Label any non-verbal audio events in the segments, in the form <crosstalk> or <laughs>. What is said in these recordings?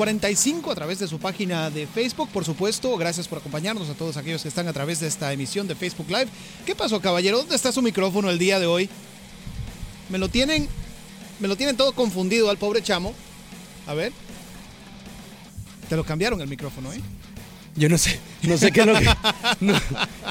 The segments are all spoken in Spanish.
45 a través de su página de Facebook, por supuesto. Gracias por acompañarnos a todos aquellos que están a través de esta emisión de Facebook Live. ¿Qué pasó, caballero? ¿Dónde está su micrófono el día de hoy? Me lo tienen, me lo tienen todo confundido al pobre chamo. A ver. Te lo cambiaron el micrófono, ¿eh? Yo no sé, no sé qué es lo que, <laughs> no,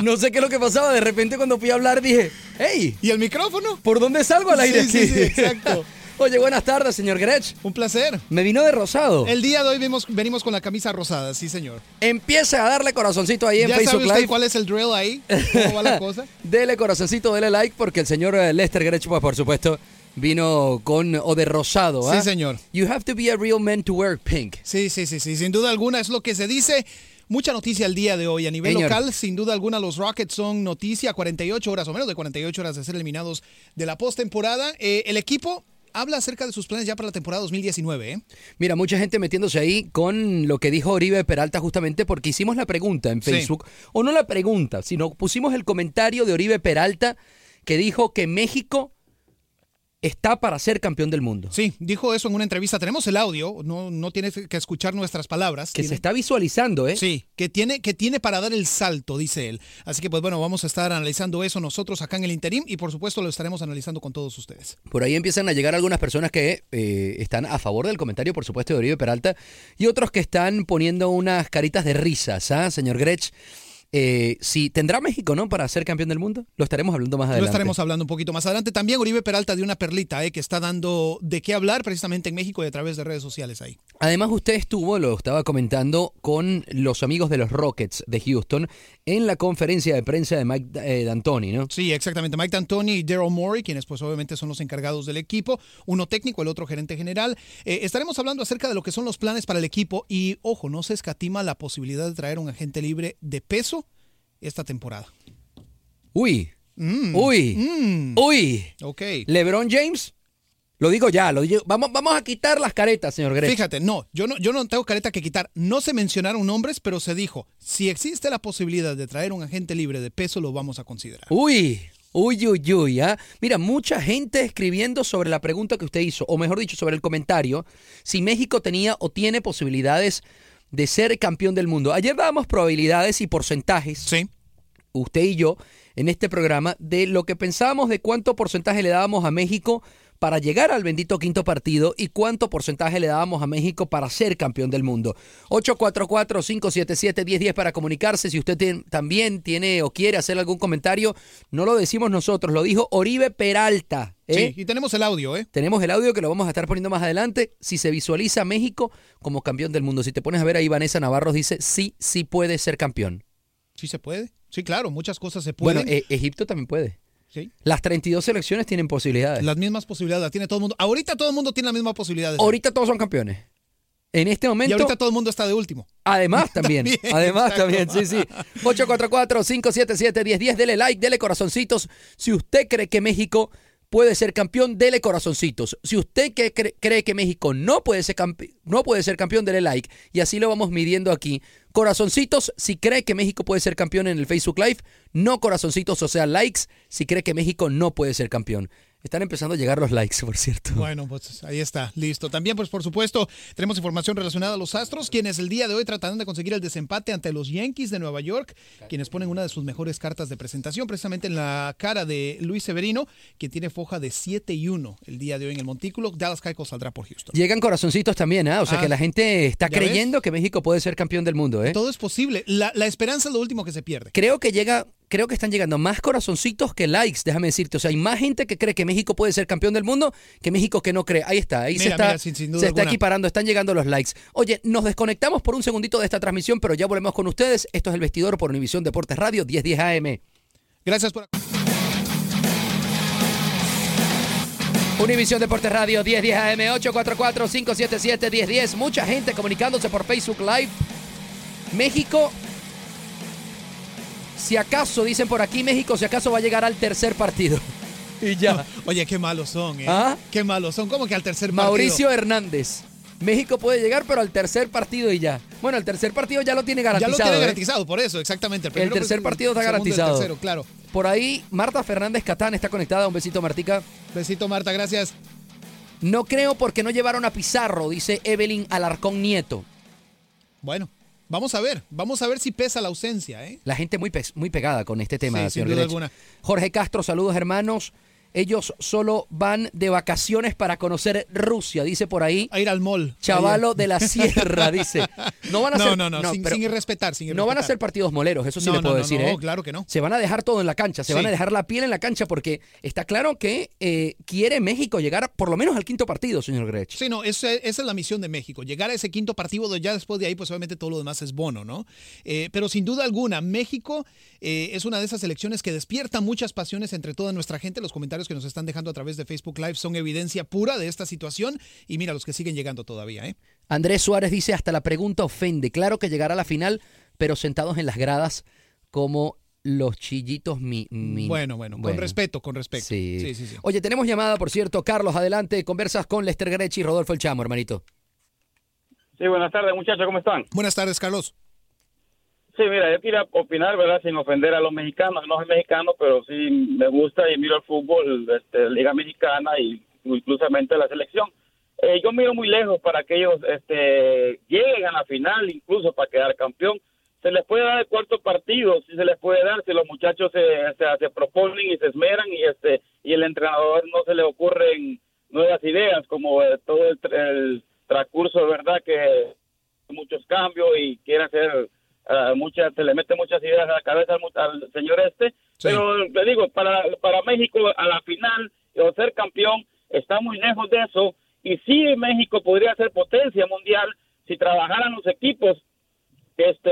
no sé qué es lo que pasaba. De repente cuando fui a hablar dije, hey, ¿Y el micrófono? ¿por dónde salgo al aire? Sí, sí, sí, exacto. <laughs> Oye, buenas tardes, señor Gretsch. Un placer. Me vino de rosado. El día de hoy vemos- venimos con la camisa rosada, sí, señor. Empiece a darle corazoncito ahí en ¿Ya Facebook sabe usted Live. cuál es el drill ahí? ¿Cómo va la <laughs> cosa? Dele corazoncito, dele like, porque el señor eh, Lester Gretsch, pues por supuesto, vino con o de rosado. ¿ah? Sí, señor. You have to be a real man to wear pink. Sí, sí, sí, sí, sin duda alguna es lo que se dice. Mucha noticia el día de hoy. A nivel Señor. local, sin duda alguna, los Rockets son noticia. 48 horas o menos de 48 horas de ser eliminados de la postemporada. Eh, el equipo habla acerca de sus planes ya para la temporada 2019. ¿eh? Mira, mucha gente metiéndose ahí con lo que dijo Oribe Peralta justamente porque hicimos la pregunta en Sí. Facebook, o no la pregunta, sino pusimos el comentario de Oribe Peralta que dijo que México está para ser campeón del mundo. Sí, dijo eso en una entrevista. Tenemos el audio, no, no tienes que escuchar nuestras palabras. Que se está visualizando, ¿eh? Sí, que tiene, que tiene para dar el salto, dice él. Así que, pues bueno, vamos a estar analizando eso nosotros acá en el interim y por supuesto lo estaremos analizando con todos ustedes. Por ahí empiezan a llegar algunas personas que eh, están a favor del comentario, por supuesto, de Oribe Peralta, y otros que están poniendo unas caritas de risas, ¿ah, señor Gretsch? Eh, si tendrá México, ¿no? Para ser campeón del mundo. Lo estaremos hablando más adelante. Lo estaremos hablando un poquito más adelante. También Oribe Peralta dio una perlita eh, que está dando de qué hablar precisamente en México y a través de redes sociales ahí. Además, usted estuvo, lo estaba comentando, con los amigos de los Rockets de Houston en la conferencia de prensa de Mike eh, D'Antoni, ¿no? Sí, exactamente. Mike D'Antoni y Daryl Morey, quienes pues obviamente son los encargados del equipo, uno técnico, el otro gerente general. Eh, estaremos hablando acerca de lo que son los planes para el equipo y, ojo, no se escatima la posibilidad de traer un agente libre de peso esta temporada. Uy, Mm, uy, mm, uy. ok. LeBron James, lo digo ya, lo digo- vamos, vamos a quitar las caretas, señor Gretsch. Fíjate, no, yo no, yo no tengo careta que quitar. No se mencionaron nombres, pero se dijo, si existe la posibilidad de traer un agente libre de peso, lo vamos a considerar. Uy, uy, uy, uy. ¿ah? Mira, mucha gente escribiendo sobre la pregunta que usted hizo, o mejor dicho, sobre el comentario, si México tenía o tiene posibilidades de ser campeón del mundo. Ayer dábamos probabilidades y porcentajes, Sí. usted y yo, en este programa, de lo que pensábamos de cuánto porcentaje le dábamos a México para llegar al bendito quinto partido y cuánto porcentaje le dábamos a México para ser campeón del mundo. 844-577-1010 para comunicarse. Si usted también tiene o quiere hacer algún comentario, no lo decimos nosotros, lo dijo Oribe Peralta. ¿eh? Sí, y tenemos el audio, ¿eh? Tenemos el audio que lo vamos a estar poniendo más adelante. Si se visualiza a México como campeón del mundo, si te pones a ver ahí, Vanessa Navarro dice, sí, sí puede ser campeón. Sí se puede. Sí, claro, muchas cosas se pueden. Bueno, eh, Egipto también puede. Sí. Las 32 selecciones tienen posibilidades. Las mismas posibilidades las tiene todo el mundo. Ahorita todo el mundo tiene la misma posibilidad. de ser. Ahorita todos son campeones. En este y momento, ahorita todo el mundo está de último. además <laughs> también. También, además exacto. también, sí, sí. 844-577-1010, dele like, dele corazoncitos. Si usted cree que México puede ser campeón, dele corazoncitos. Si usted cree que México no puede, ser no puede ser campeón, dele like. Y así lo vamos midiendo aquí. Corazoncitos, si cree que México puede ser campeón en el Facebook Live. No corazoncitos, o sea, likes, si cree que México no puede ser campeón. Están empezando a llegar los likes, por cierto. Bueno, pues ahí está, listo. También, pues por supuesto, tenemos información relacionada a los Astros, quienes el día de hoy tratan de conseguir el desempate ante los Yankees de Nueva York, quienes ponen una de sus mejores cartas de presentación, precisamente en la cara de Luis Severino, quien tiene foja de 7 y 1 el día de hoy en el montículo. Dallas Keuchel saldrá por Houston. Llegan corazoncitos también, ¿ah? O sea Ah, que la gente está ¿ya creyendo que México puede ser campeón del mundo, ¿eh? Todo es posible. La, la esperanza es lo último que se pierde. Creo que llega, creo que están llegando más corazoncitos que likes, déjame decirte. O sea, hay más gente que cree que México puede ser campeón del mundo que México que no cree. Ahí está, ahí se Mira, está, mira, sin- se está equiparando, están llegando los likes. Oye, nos desconectamos por un segundito de esta transmisión, pero ya volvemos con ustedes. Esto es El Vestidor por Univisión Deportes Radio 1010 AM. Gracias por... Univisión Deportes Radio 1010 AM 844-577-1010. Mucha gente comunicándose por Facebook Live. México, si acaso, dicen por aquí, México, si acaso va a llegar al tercer partido. <laughs> Y ya. Oye, qué malos son, ¿eh? ¿Ah? Qué malos son. ¿Cómo que al tercer partido? Mauricio Hernández. México puede llegar, pero al tercer partido y ya. Bueno, el tercer partido ya lo tiene Ya garantizado. lo tiene ¿eh? garantizado, por eso, exactamente. El primero, tercer partido está el garantizado. tercero, claro. Por ahí, Marta Fernández Catán está conectada. Un besito, Martica. Besito, Marta, gracias. No creo porque no llevaron a Pizarro, dice Evelyn Alarcón Nieto. Bueno, vamos a ver. Vamos a ver si pesa la ausencia, ¿eh? La gente muy, pe- muy pegada con este tema, Sí, sin señor duda Grech. alguna. Jorge Castro, saludos hermanos. Ellos solo van de vacaciones para conocer Rusia, dice por ahí. A ir al mall. Chavalo de la Sierra, <laughs> dice. No van a no, ser, no, no, sin, pero sin irrespetar, sin no van a irrespetar. ser partidos moleros, eso sí No, le puedo no, decir. no, ¿eh? claro que no. Se van a dejar todo en la cancha, se van a dejar la piel en la cancha porque está claro que eh, quiere México llegar por lo menos al quinto partido, señor Grech. Sí, no, esa, esa es la misión de México. Llegar a ese quinto partido, donde ya después de ahí, pues obviamente todo lo demás es bono, ¿no? Eh, pero sin duda alguna, México eh, es una de esas elecciones que despierta muchas pasiones entre toda nuestra gente. Los comentarios que nos están dejando a través de Facebook Live son evidencia pura de esta situación. Y mira, los que siguen llegando todavía, ¿eh? Andrés Suárez dice, hasta la pregunta ofende. Claro que llegará a la final, pero sentados en las gradas como los chillitos mi... mi- Bueno, bueno, con respeto, con respeto. Sí. sí, sí. sí. Oye, tenemos llamada, por cierto. Carlos, adelante. Conversas con Lester Grech y Rodolfo El Chamo, hermanito. Sí, buenas tardes, muchachos, ¿cómo están? Buenas tardes, Carlos. Sí, mira, yo quería opinar, ¿verdad? Sin ofender a los mexicanos. No soy mexicano, pero sí me gusta y miro el fútbol, este, Liga Mexicana y inclusivamente la selección. Eh, yo miro muy lejos para que ellos este, lleguen a final, incluso para quedar campeón. Se les puede dar el cuarto partido, si se les puede dar, si los muchachos se, se, proponen y se esmeran y este y el entrenador no se le ocurren nuevas ideas, como eh, todo el, el transcurso, ¿verdad? Que muchos cambios y quiere hacer muchas, se le mete muchas ideas a la cabeza al, al señor este. Pero le digo, para, para México a la final o ser campeón está muy lejos de eso. Y sí, México podría ser potencia mundial si trabajaran los equipos este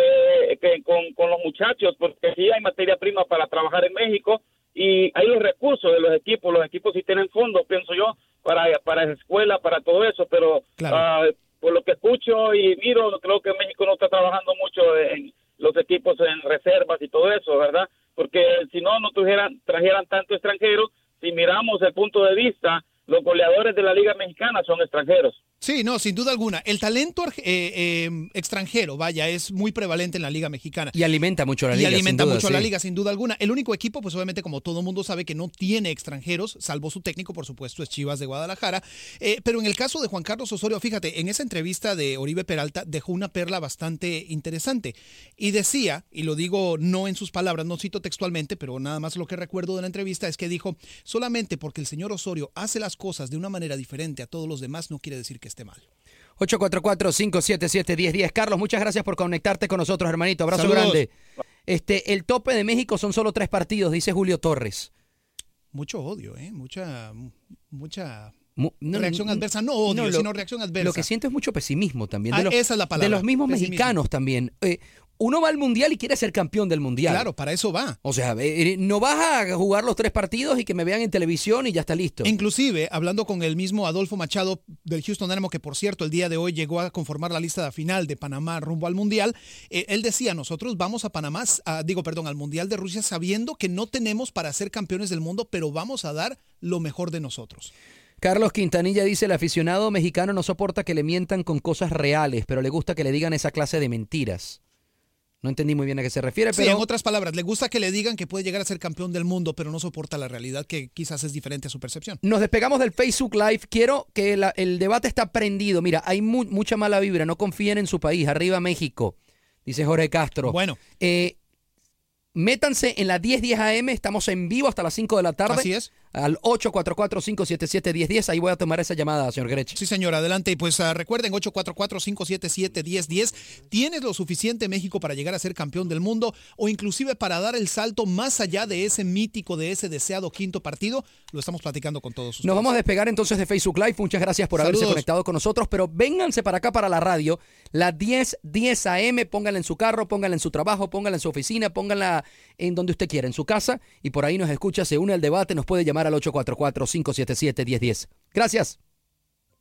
que con, con los muchachos, porque sí hay materia prima para trabajar en México y hay los recursos de los equipos. Los equipos sí tienen fondos, pienso yo, para, para escuela, para todo eso, pero ah, por lo que escucho y miro, creo que México no está trabajando mucho en los equipos en reservas y todo eso, ¿verdad? Porque si no, no trajeran, trajeran tanto extranjero. Si miramos el punto de vista, los goleadores de la Liga Mexicana son extranjeros. Sí, no, sin duda alguna. El talento eh, eh, extranjero, vaya, es muy prevalente en la Liga Mexicana. Y alimenta mucho a la y liga. sin alimenta duda, mucho a la liga, sin duda alguna. El único equipo, pues obviamente, como todo mundo sabe, que no tiene extranjeros, salvo su técnico, por supuesto, es Chivas de Guadalajara. Eh, pero en el caso de Juan Carlos Osorio, fíjate, en esa entrevista de Oribe Peralta dejó una perla bastante interesante. Y decía, y lo digo no en sus palabras, no cito textualmente, pero nada más lo que recuerdo de la entrevista es que dijo, solamente porque el señor Osorio hace las cosas de una manera diferente a todos los demás, no quiere decir que esté mal. 844-577-1010. Carlos, muchas gracias por conectarte con nosotros, hermanito. Abrazo Saludos. grande. Este, el tope de México son solo tres partidos, dice Julio Torres. Mucho odio, ¿eh? Mucha, mucha no, reacción adversa. No odio, no, lo- sino reacción adversa. Lo que siento es mucho pesimismo también. De Ah, los, esa es la palabra, De los mismos pesimismo. mexicanos también. Eh, uno va al mundial y quiere ser campeón del mundial. Claro, para eso va. O sea, eh, no vas a jugar los tres partidos y que me vean en televisión y ya está listo. Inclusive, hablando con el mismo Adolfo Machado del Houston Dynamo, que por cierto el día de hoy llegó a conformar la lista final de Panamá rumbo al Mundial, eh, él decía, nosotros vamos a Panamá, a- digo, perdón, al Mundial de Rusia sabiendo que no tenemos para ser campeones del mundo, pero vamos a dar lo mejor de nosotros. Carlos Quintanilla dice, el aficionado mexicano no soporta que le mientan con cosas reales, pero le gusta que le digan esa clase de mentiras. No entendí muy bien a qué se refiere, Sí, pero... en otras palabras, le gusta que le digan que puede llegar a ser campeón del mundo, pero no soporta la realidad que quizás es diferente a su percepción. Nos despegamos del Facebook Live. Quiero que la- el debate está prendido. Mira, hay mu- mucha mala vibra. No confíen en su país. Arriba México, dice Jorge Castro. Bueno. Eh, métanse en la 1010 AM. Estamos en vivo hasta las 5 de la tarde. Así es. Al 844-577-1010. Ahí voy a tomar esa llamada, señor Grech. Sí, señor, adelante. Y pues ah, recuerden, 844-577-1010. ¿Tienes lo suficiente México para llegar a ser campeón del mundo o inclusive para dar el salto más allá de ese mítico, de ese deseado quinto partido? Lo estamos platicando con todos ustedes. Nos vamos a despegar entonces de Facebook Live. Muchas gracias por haberse Saludos. conectado con nosotros. Pero vénganse para acá, para la radio. La 10, 10 AM. Pónganla en su carro, pónganla en su trabajo, pónganla en su oficina, pónganla en donde usted quiera, en su casa. Y por ahí nos escucha, se une al debate. Nos puede llamar al 844-577-1010. Gracias.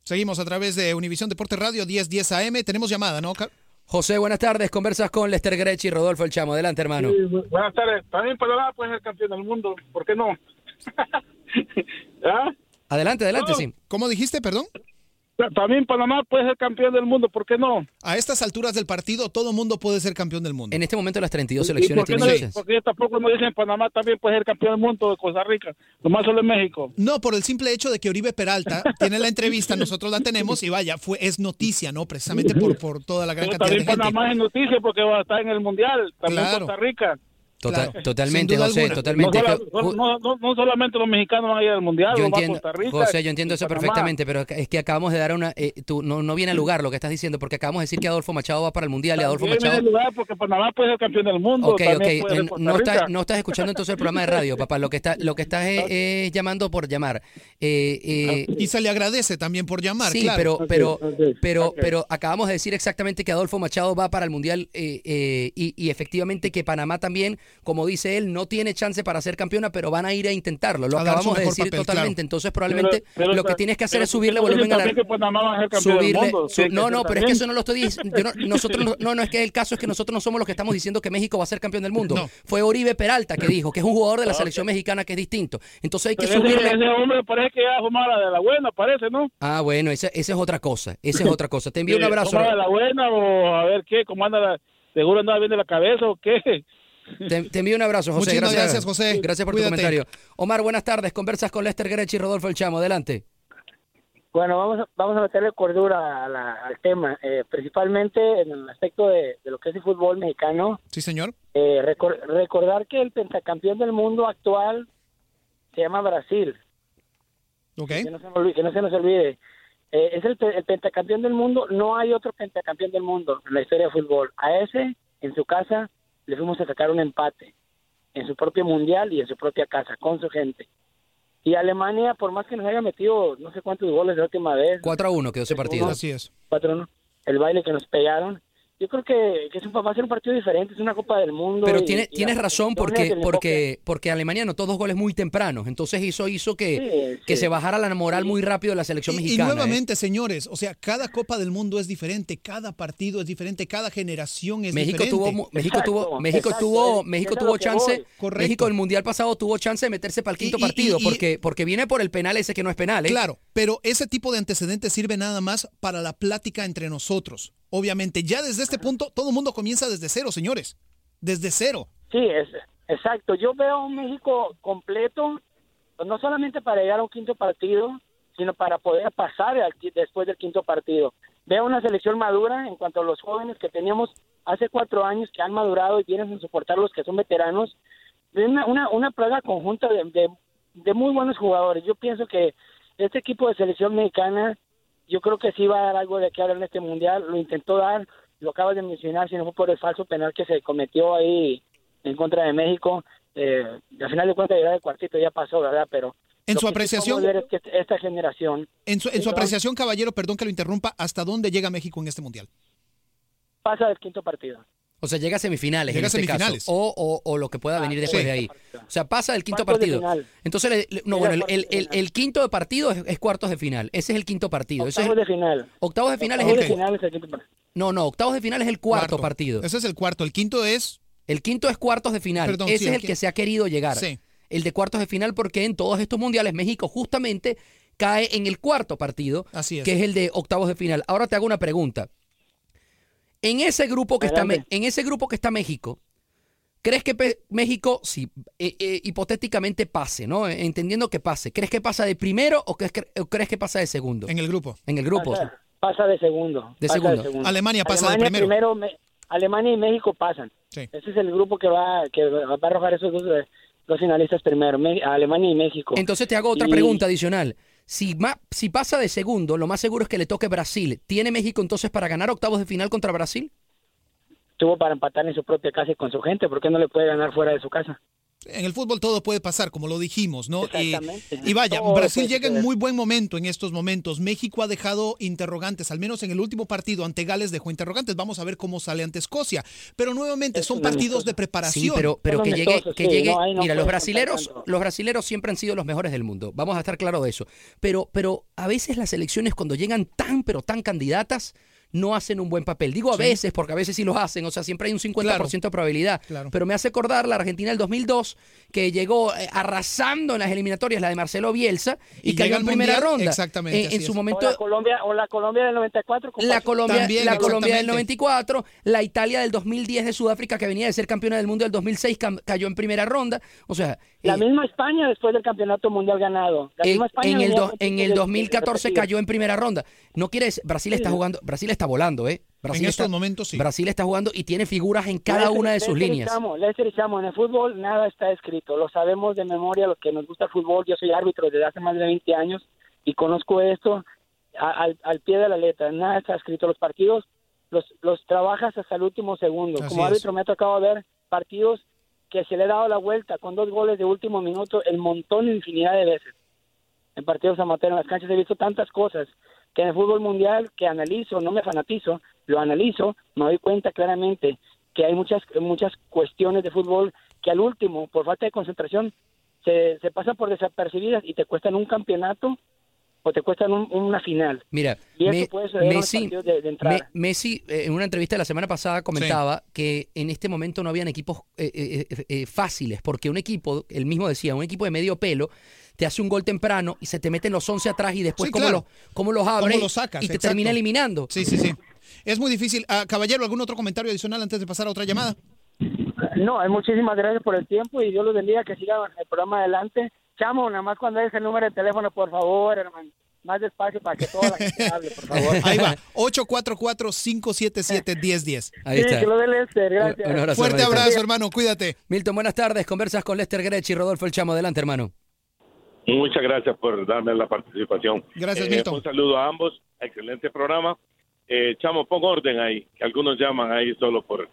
Seguimos a través de Univisión Deporte Radio 1010 AM. Tenemos llamada, ¿no? José, buenas tardes. Conversas con Lester Grech y Rodolfo El Chamo. Adelante, hermano. Sí, buenas tardes. También Panamá puede ser campeón del mundo. ¿Por qué no? <laughs> ¿Ah? Adelante, adelante, No. sí. ¿Cómo dijiste, perdón? También Panamá puede ser campeón del mundo. ¿Por qué no? A estas alturas del partido, todo mundo puede ser campeón del mundo. En este momento las 32 ¿Y selecciones por qué tienen no? Porque tampoco no dicen Panamá también puede ser campeón del mundo de Costa Rica. Nomás solo en México. No, por el simple hecho de que Oribe Peralta <laughs> tiene la entrevista, nosotros la tenemos y vaya, fue es noticia, ¿no? Precisamente por, por toda la gran Pero cantidad de también gente. Panamá es noticia porque va a estar en el Mundial. También Claro. Costa Rica. Total- Claro. Totalmente, José, alguna. totalmente. No, no- no- no solamente los mexicanos van a ir al Mundial, Yo entiendo, Costa Rica. José, yo entiendo eso Panamá. perfectamente, pero es que acabamos de dar una... eh, tú, no, no viene al lugar lo que estás diciendo, porque acabamos de decir que Adolfo Machado va para el Mundial y Adolfo También Machado... lugar porque Panamá puede ser campeón del mundo. Ok, ok, eh, no, estás, no estás escuchando entonces el programa de radio, papá. Lo que está, lo que estás es, es llamando por llamar. Eh, eh, Y se le agradece también por llamar, sí, claro. pero, pero, pero, pero acabamos de decir exactamente que Adolfo Machado va para el Mundial eh, eh, y, y efectivamente que Panamá también, como dice él, no tiene chance para ser campeona, pero van a ir a intentarlo. Lo A acabamos de decir papel, totalmente. claro. Entonces probablemente Pero- pero- lo que tienes que hacer pero es subirle volumen a la... que a del subirle mundo. su- Tiene que no no pero es que eso no lo estoy diciendo <laughs> nosotros no, no no es que el caso es que nosotros no somos los que estamos diciendo que México va a ser campeón del mundo No. fue Oribe Peralta que dijo que es un jugador de la selección mexicana que es distinto entonces hay que Pero ese, subirle ese hombre parece que ya fumaba de la buena, parece, ¿no? ah bueno esa, esa es otra cosa esa es <laughs> otra cosa te envío un Eh, abrazo ¿Fumaba de la buena o a ver qué? ¿Cómo anda la... ¿Seguro andaba bien de la cabeza o qué? Te, te envío un abrazo José Muchísimas gracias gracias, José. gracias por Cuídate. tu comentario Omar buenas tardes conversas con Lester Grech y Rodolfo El Chamo adelante Bueno, vamos a, vamos a meterle cordura a la- al tema, eh, principalmente en el aspecto de, de lo que es el fútbol mexicano. Sí, señor. Eh, recor- recordar que el pentacampeón del mundo actual se llama Brasil. Ok. Que no se, me olvide- que no se nos olvide. Eh, es el, el pentacampeón del mundo. No hay otro pentacampeón del mundo en la historia de fútbol. A ese, en su casa, le fuimos a sacar un empate. En su propio mundial y en su propia casa, con su gente. Y Alemania, por más que nos haya metido no sé cuántos goles la última vez, 4 a 1 quedó ese partido Así es. 4-1, el baile que nos pegaron, yo creo que, que es un, va a ser un partido diferente, es una Copa del Mundo. Pero y- tiene, y tienes razón porque, porque, porque Alemania anotó dos goles muy tempranos. Entonces eso hizo que, Sí, que sí. se bajara la moral muy rápido de la selección Y, y mexicana. ¿eh? nuevamente, señores, o sea, cada Copa del Mundo es diferente, cada partido es diferente, cada generación es México diferente. tuvo, mu- México Exacto, tuvo, México exacto, tuvo, es- México tuvo chance. Correcto. México el mundial pasado tuvo chance de meterse para el quinto Y- y- partido y- porque, porque viene por el penal ese que no es penal. ¿eh? Claro, pero ese tipo de antecedentes sirve nada más para la plática entre nosotros. Obviamente, ya desde este punto, todo el mundo comienza desde cero, señores. Desde cero. Sí, es, exacto. Yo veo un México completo, no solamente para llegar a un quinto partido, sino para poder pasar al después del quinto partido. Veo una selección madura en cuanto a los jóvenes que teníamos hace cuatro años que han madurado y vienen a soportar los que son veteranos. Una, una, una plaga conjunta de, de muy buenos jugadores. Yo pienso que este equipo de selección mexicana, yo creo que sí va a dar algo de qué hablar en este mundial. Lo intentó dar, lo acabas de mencionar, si no fue por el falso penal que se cometió ahí en contra de México. Eh, al final de cuentas, llegar al cuartito ya pasó, ¿verdad? Pero En lo su que apreciación- podemos ver es que esta generación En su, en su apreciación, caballero, perdón que lo interrumpa, ¿hasta dónde llega México en este mundial? pasa del quinto partido. O sea, llega a semifinales Llega en este semifinales. caso. O, o, o lo que pueda venir después sí. de ahí. O sea, pasa el quinto partido. final. Entonces, le- le- no, bueno, el, el, quinto de partido es, es cuartos de final. Ese es el quinto partido. Ese es Octavos el- de final. octavos de final es el de final es el quinto partido. No, no, octavos de final es el cuarto, partido. Ese es el cuarto. El quinto es. El quinto es cuartos de final. Perdón, Ese sí, es el que se ha querido llegar. Sí. El de cuartos de final porque en todos estos mundiales México justamente cae en el cuarto partido, Así es. que es el de octavos de final. Ahora te hago una pregunta. En ese grupo que está en ese grupo que está México, ¿crees que pe- México si eh, eh, hipotéticamente pase, ¿no? Eh, Entendiendo que pase, ¿crees que pasa de primero o crees que, o crees que pasa de segundo? En el grupo. En el grupo. Pasa, pasa de segundo. De pasa segundo. Alemania pasa de primero. me- Alemania y México pasan. Sí. Ese es el grupo que va que va a arrojar esos dos, eh, dos finalistas primero, Me- Alemania y México. Entonces te hago otra Y- pregunta adicional. Si, ma- si pasa de segundo, lo más seguro es que le toque Brasil. ¿Tiene México entonces para ganar octavos de final contra Brasil? Tuvo para empatar en su propia casa y con su gente, ¿por qué no le puede ganar fuera de su casa? En el fútbol todo puede pasar, como lo dijimos, ¿no? Y, Exactamente. y vaya, Todo Brasil llega en muy buen momento en estos momentos. México ha dejado interrogantes, al menos en el último partido ante Gales dejó interrogantes. Vamos a ver cómo sale ante Escocia. Pero nuevamente Es son partidos de preparación. Sí, pero, pero que llegue, que sí, llegue. no, ahí no mira, los brasileros, los brasileros siempre han sido los mejores del mundo. Vamos a estar claro de eso. Pero, pero a veces las elecciones cuando llegan tan, pero tan candidatas, no hacen un buen papel. Digo a Sí. veces, porque a veces sí los hacen, o sea, siempre hay un 50% de probabilidad. Claro. Pero me hace acordar la Argentina del 2002, que llegó eh, arrasando en las eliminatorias, la de Marcelo Bielsa, y, Y cayó en primera Mundial, ronda. exactamente, En- su es. O momento, la Colombia, o la Colombia del 94. con la. Colombia, También, la Colombia del exactamente. 94, la Italia del 2010 de Sudáfrica que venía de ser campeona del mundo del 2006 cam- cayó en primera ronda. O sea, La eh, misma España después del campeonato mundial ganado. La en, misma España en el, do- en el de- 2014 repetidos. cayó en primera ronda. No quiere decir, Brasil está jugando, Brasil está volando, ¿eh? Brasil En estos momentos sí. Brasil está jugando y tiene figuras en cada Lester- una de sus Lester líneas. Y Chamo, en el fútbol nada está escrito, lo sabemos de memoria, los que nos gusta el fútbol, yo soy árbitro desde hace más de 20 años y conozco esto al, al pie de la letra, nada está escrito, los partidos los, los trabajas hasta el último segundo, Así como es. árbitro me ha tocado ver partidos se le ha dado la vuelta con dos goles de último minuto el montón infinidad de veces en partidos amateur, en las canchas. He visto tantas cosas que en el fútbol mundial que analizo, no me fanatizo, lo analizo, me doy cuenta claramente que hay muchas muchas cuestiones de fútbol que al último, por falta de concentración, se, se pasan por desapercibidas y te cuestan un campeonato o te cuestan un- una final. Mira, Y eso Me- puede en los Messi, partidos de, de. Me- Messi, eh, en una entrevista de la semana pasada, comentaba que en este momento no habían equipos eh, eh, eh, eh, fáciles, porque un equipo, él mismo decía, un equipo de medio pelo, te hace un gol temprano y se te meten los 11 atrás y después Sí, cómo, claro. los, cómo los abre ¿Cómo los sacas? y te Exacto. termina eliminando. Sí, sí, sí. Es muy difícil. Ah, caballero, ¿algún otro comentario adicional antes de pasar a otra llamada? No, hay muchísimas gracias por el tiempo y Dios los bendiga, que sigan el programa adelante. Chamo, nada más cuando des el número de teléfono, por favor, hermano. Más despacio para que toda la gente hable, por favor. <laughs> Ahí va. 844-577-1010. Ahí sí, está. que lo dé Lester, gracias. Un- un abrazo, Fuerte hermanito. abrazo, hermano. Cuídate. Milton, buenas tardes. Conversas con Lester Grech y Rodolfo El Chamo. Adelante, hermano. Muchas gracias por darme la participación. Gracias, Eh, Milton. Un saludo a ambos. Excelente programa. Eh, Chamo, pon orden ahí, que algunos llaman ahí solo por,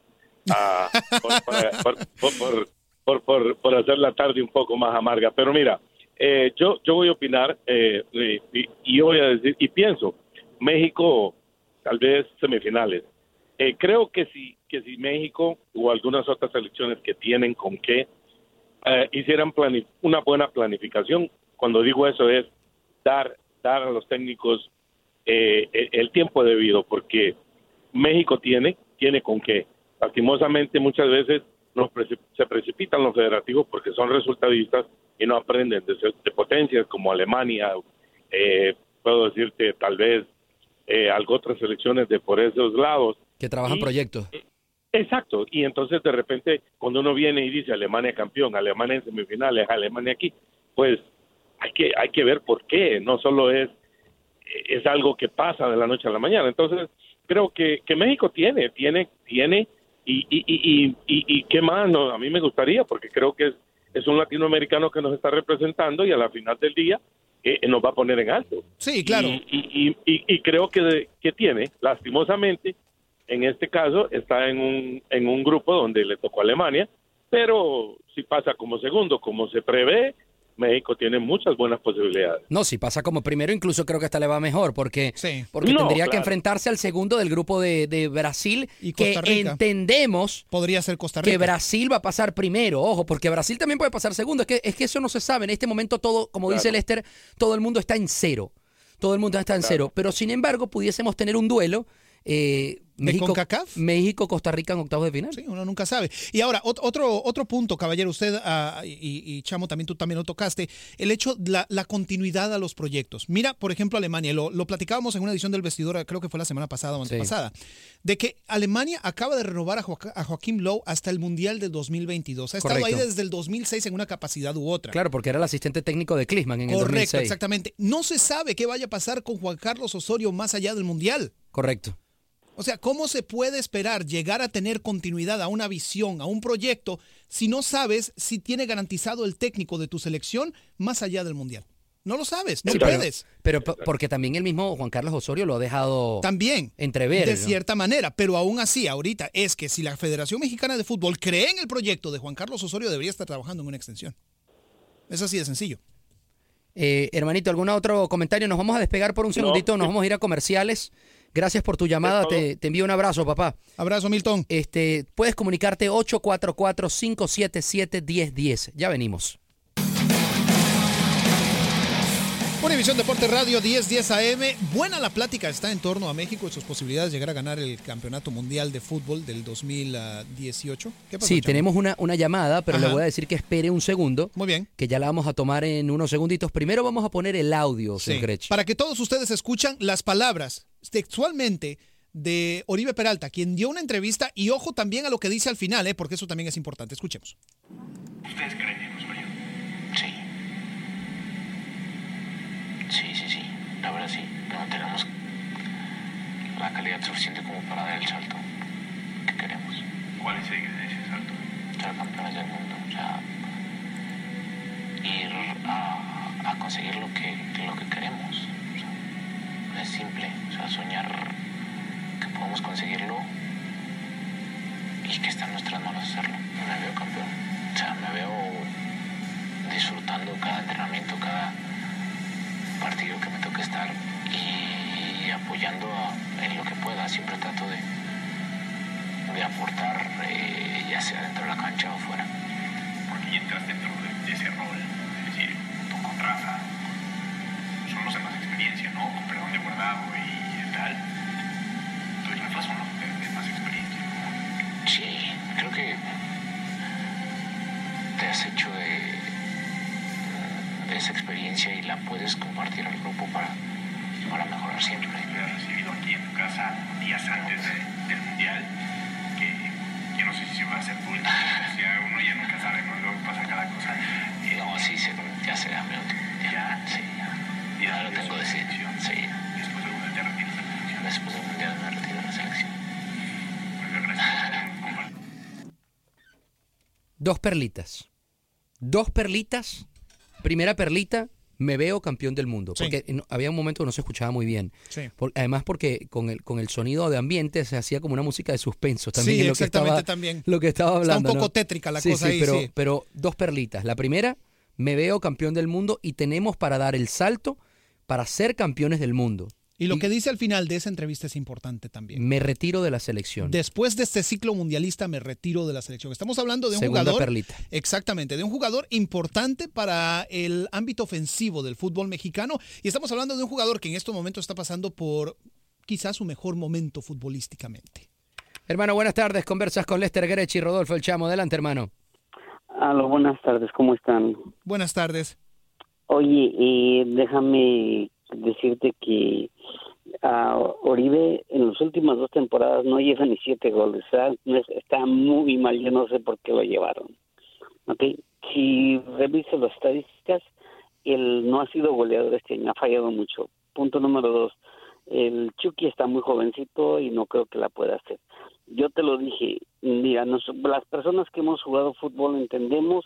por, para- por, por, por, por, por- hacer la tarde un poco más amarga. Pero mira, eh, yo, yo voy a opinar eh, y, y voy a decir, y pienso, México tal vez semifinales. Eh, creo que si, que si México o algunas otras selecciones que tienen con qué eh, hicieran una buena planificación, cuando digo eso es dar, dar a los técnicos eh, el, el tiempo debido, porque México tiene, tiene con qué. Lastimosamente muchas veces nos preci- se precipitan los federativos porque son resultadistas y no aprenden de, ser- de potencias como Alemania, eh, puedo decirte tal vez eh, algo otras selecciones de por esos lados. Que trabajan Y- proyectos. Exacto, y entonces de repente cuando uno viene y dice Alemania campeón, Alemania en semifinales, Alemania aquí, pues hay que hay que ver por qué, no solo es es algo que pasa de la noche a la mañana. Entonces creo que, que México tiene, tiene, tiene y y, y, y, y- y qué más, no, a mí me gustaría porque creo que es, es un latinoamericano que nos está representando y a la final del día eh, nos va a poner en alto. Sí, claro. Y, y, y- y- y creo que, que tiene, lastimosamente, en este caso está en un, en un grupo donde le tocó a Alemania, pero si pasa como segundo, como se prevé, México tiene muchas buenas posibilidades. No, si pasa como primero, incluso creo que hasta le va mejor, porque, porque No, tendría que enfrentarse al segundo del grupo de, de Brasil, Y que Costa Rica. entendemos Podría ser Costa Rica. que Brasil va a pasar primero, ojo, porque Brasil también puede pasar segundo, es que, es que eso no se sabe, en este momento todo, como dice. Lester, todo el mundo está en cero, todo el mundo está en cero, pero sin embargo pudiésemos tener un duelo, eh, México, CONCACAF? México, Costa Rica en octavos de final. Sí, uno nunca sabe. Y ahora, ot- otro, otro punto, caballero, usted ah, y, y Chamo también tú también lo tocaste, el hecho, la, la continuidad a los proyectos. Mira, por ejemplo, Alemania, lo, lo platicábamos en una edición del vestidor, creo que fue la semana pasada o Sí. antepasada, de que Alemania acaba de renovar a, Joaquín, a Joaquín Lowe hasta el Mundial del 2022. Ha estado ahí Correcto. desde el 2006 en una capacidad u otra. Claro, porque era el asistente técnico de Klinsmann en el Correcto, 2006. exactamente. No se sabe qué vaya a pasar con Juan Carlos Osorio más allá del Mundial. Correcto. O sea, ¿cómo se puede esperar llegar a tener continuidad a una visión, a un proyecto, si no sabes si tiene garantizado el técnico de tu selección más allá del Mundial? No lo sabes, no Sí, puedes. Pero, porque también el mismo Juan Carlos Osorio lo ha dejado También. entrever. de ¿no? cierta manera, pero aún así, ahorita es que si la Federación Mexicana de Fútbol cree en el proyecto de Juan Carlos Osorio, debería estar trabajando en una extensión. Es así de sencillo. Eh, hermanito, ¿algún otro comentario? Nos vamos a despegar por un No. segundito, nos vamos a ir a comerciales. Gracias por tu llamada, te, te envío un abrazo, papá. Abrazo, Milton. Este, puedes comunicarte 844-577-1010. Ya venimos. Univisión Deporte Radio 1010 AM. Buena la plática está en torno a México y sus posibilidades de llegar a ganar el Campeonato Mundial de Fútbol del 2018. ¿Qué pasó, Sí, chamo? tenemos una, una llamada, pero le voy a decir que espere un segundo. Muy bien. Que ya la vamos a tomar en unos segunditos. Primero vamos a poner el audio, Sí, señor Grech. Para que todos ustedes escuchan las palabras textualmente de Oribe Peralta, quien dio una entrevista y ojo también a lo que dice al final, ¿eh? porque eso también es importante. Escuchemos. ¿Ustedes creen en Osorio? Sí. Sí, sí, sí. La verdad sí. Pero no tenemos la calidad suficiente como para dar el salto que queremos. ¿Cuál es ese salto? Ser campeones del mundo. O sea, ir a, a conseguir lo que, lo que queremos. O sea, es simple. O sea, soñar que podemos conseguirlo y que está en nuestras manos hacerlo. Me veo campeón. O sea, me veo disfrutando cada entrenamiento, cada partido que me toque estar y apoyando a- en lo que pueda. Siempre trato de, de aportar, eh, ya sea dentro de la cancha o fuera. porque ya entras dentro de, ese rol. Es decir, tú con Rafa, son los más experiencia, ¿no? Con perdón de guardado tal. Tú y Rafa son los de, de más experiencia. Sí, creo que te has hecho de, de esa experiencia y la puedes compartir al grupo para, para mejorar siempre. Me has recibido aquí en tu casa días antes de- del Mundial, que, que no sé si se va a hacer público. <laughs> Sea, uno ya nunca sabe, ¿no? Luego pasa cada cosa. No, sí, se, ya será mi último. Ya, sí, ya. Ya lo tengo decidido. Sí. Después del Mundial te retiras de la selección. Después del Mundial me retiro de la selección. Dos perlitas. Dos perlitas. Primera perlita, me veo campeón del mundo. Sí. Porque había un momento que no se escuchaba muy bien. Sí. Por- además porque con el, con el sonido de ambiente se hacía como una música de suspenso también. Sí, en lo que exactamente, estaba, también. Lo que estaba Está un hablando. poco ¿no? tétrica la cosa ahí, pero, sí. pero dos perlitas. La primera, me veo campeón del mundo y tenemos para dar el salto para ser campeones del mundo. Y lo que dice al final de esa entrevista es importante también. Me retiro de la selección. Después de este ciclo mundialista me retiro de la selección. Estamos hablando de un Segunda jugador perlita. exactamente, de un jugador importante para el ámbito ofensivo del fútbol mexicano y estamos hablando de un jugador que en estos momentos está pasando por quizás su mejor momento futbolísticamente. Hermano, buenas tardes. Conversas con Lester Grech y Rodolfo El Chamo. Adelante, hermano. Aló, buenas tardes, ¿cómo están? Buenas tardes. Oye, eh, déjame decirte que a Oribe en las últimas dos temporadas no lleva ni siete goles, ¿sabes? No es- está muy mal, yo no sé por qué lo llevaron. ¿Ok? Si reviso las estadísticas, él no ha sido goleador este año, ha fallado mucho. Punto número dos, el Chucky está muy jovencito y no creo que la pueda hacer. Yo te lo dije, mira, nos- las personas que hemos jugado fútbol entendemos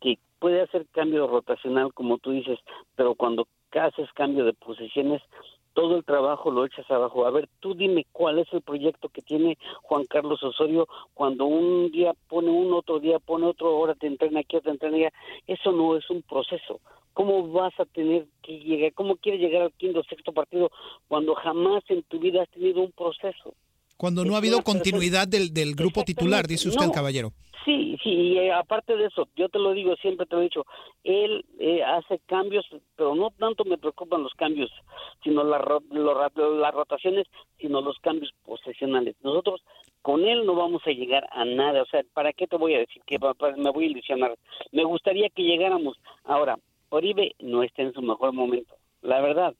que puede hacer cambio rotacional, como tú dices, pero cuando haces cambio de posiciones, todo el trabajo lo echas abajo. A ver, tú dime cuál es el proyecto que tiene Juan Carlos Osorio cuando un día pone uno, otro día pone otro, ahora te entrena aquí, te entrena allá. Eso no es un proceso. ¿Cómo vas a tener que llegar, cómo quieres llegar al quinto o sexto partido cuando jamás en tu vida has tenido un proceso? Cuando no ha habido continuidad del, del grupo titular, dice usted, No. caballero. Sí, sí, y eh, aparte de eso, yo te lo digo, siempre te lo he dicho, él eh, hace cambios, pero no tanto me preocupan los cambios, sino la lo las rotaciones, sino los cambios posesionales. Nosotros con él no vamos a llegar a nada, o sea, ¿para qué te voy a decir que me voy a ilusionar? Me gustaría que llegáramos. Ahora, Oribe no está en su mejor momento, la verdad.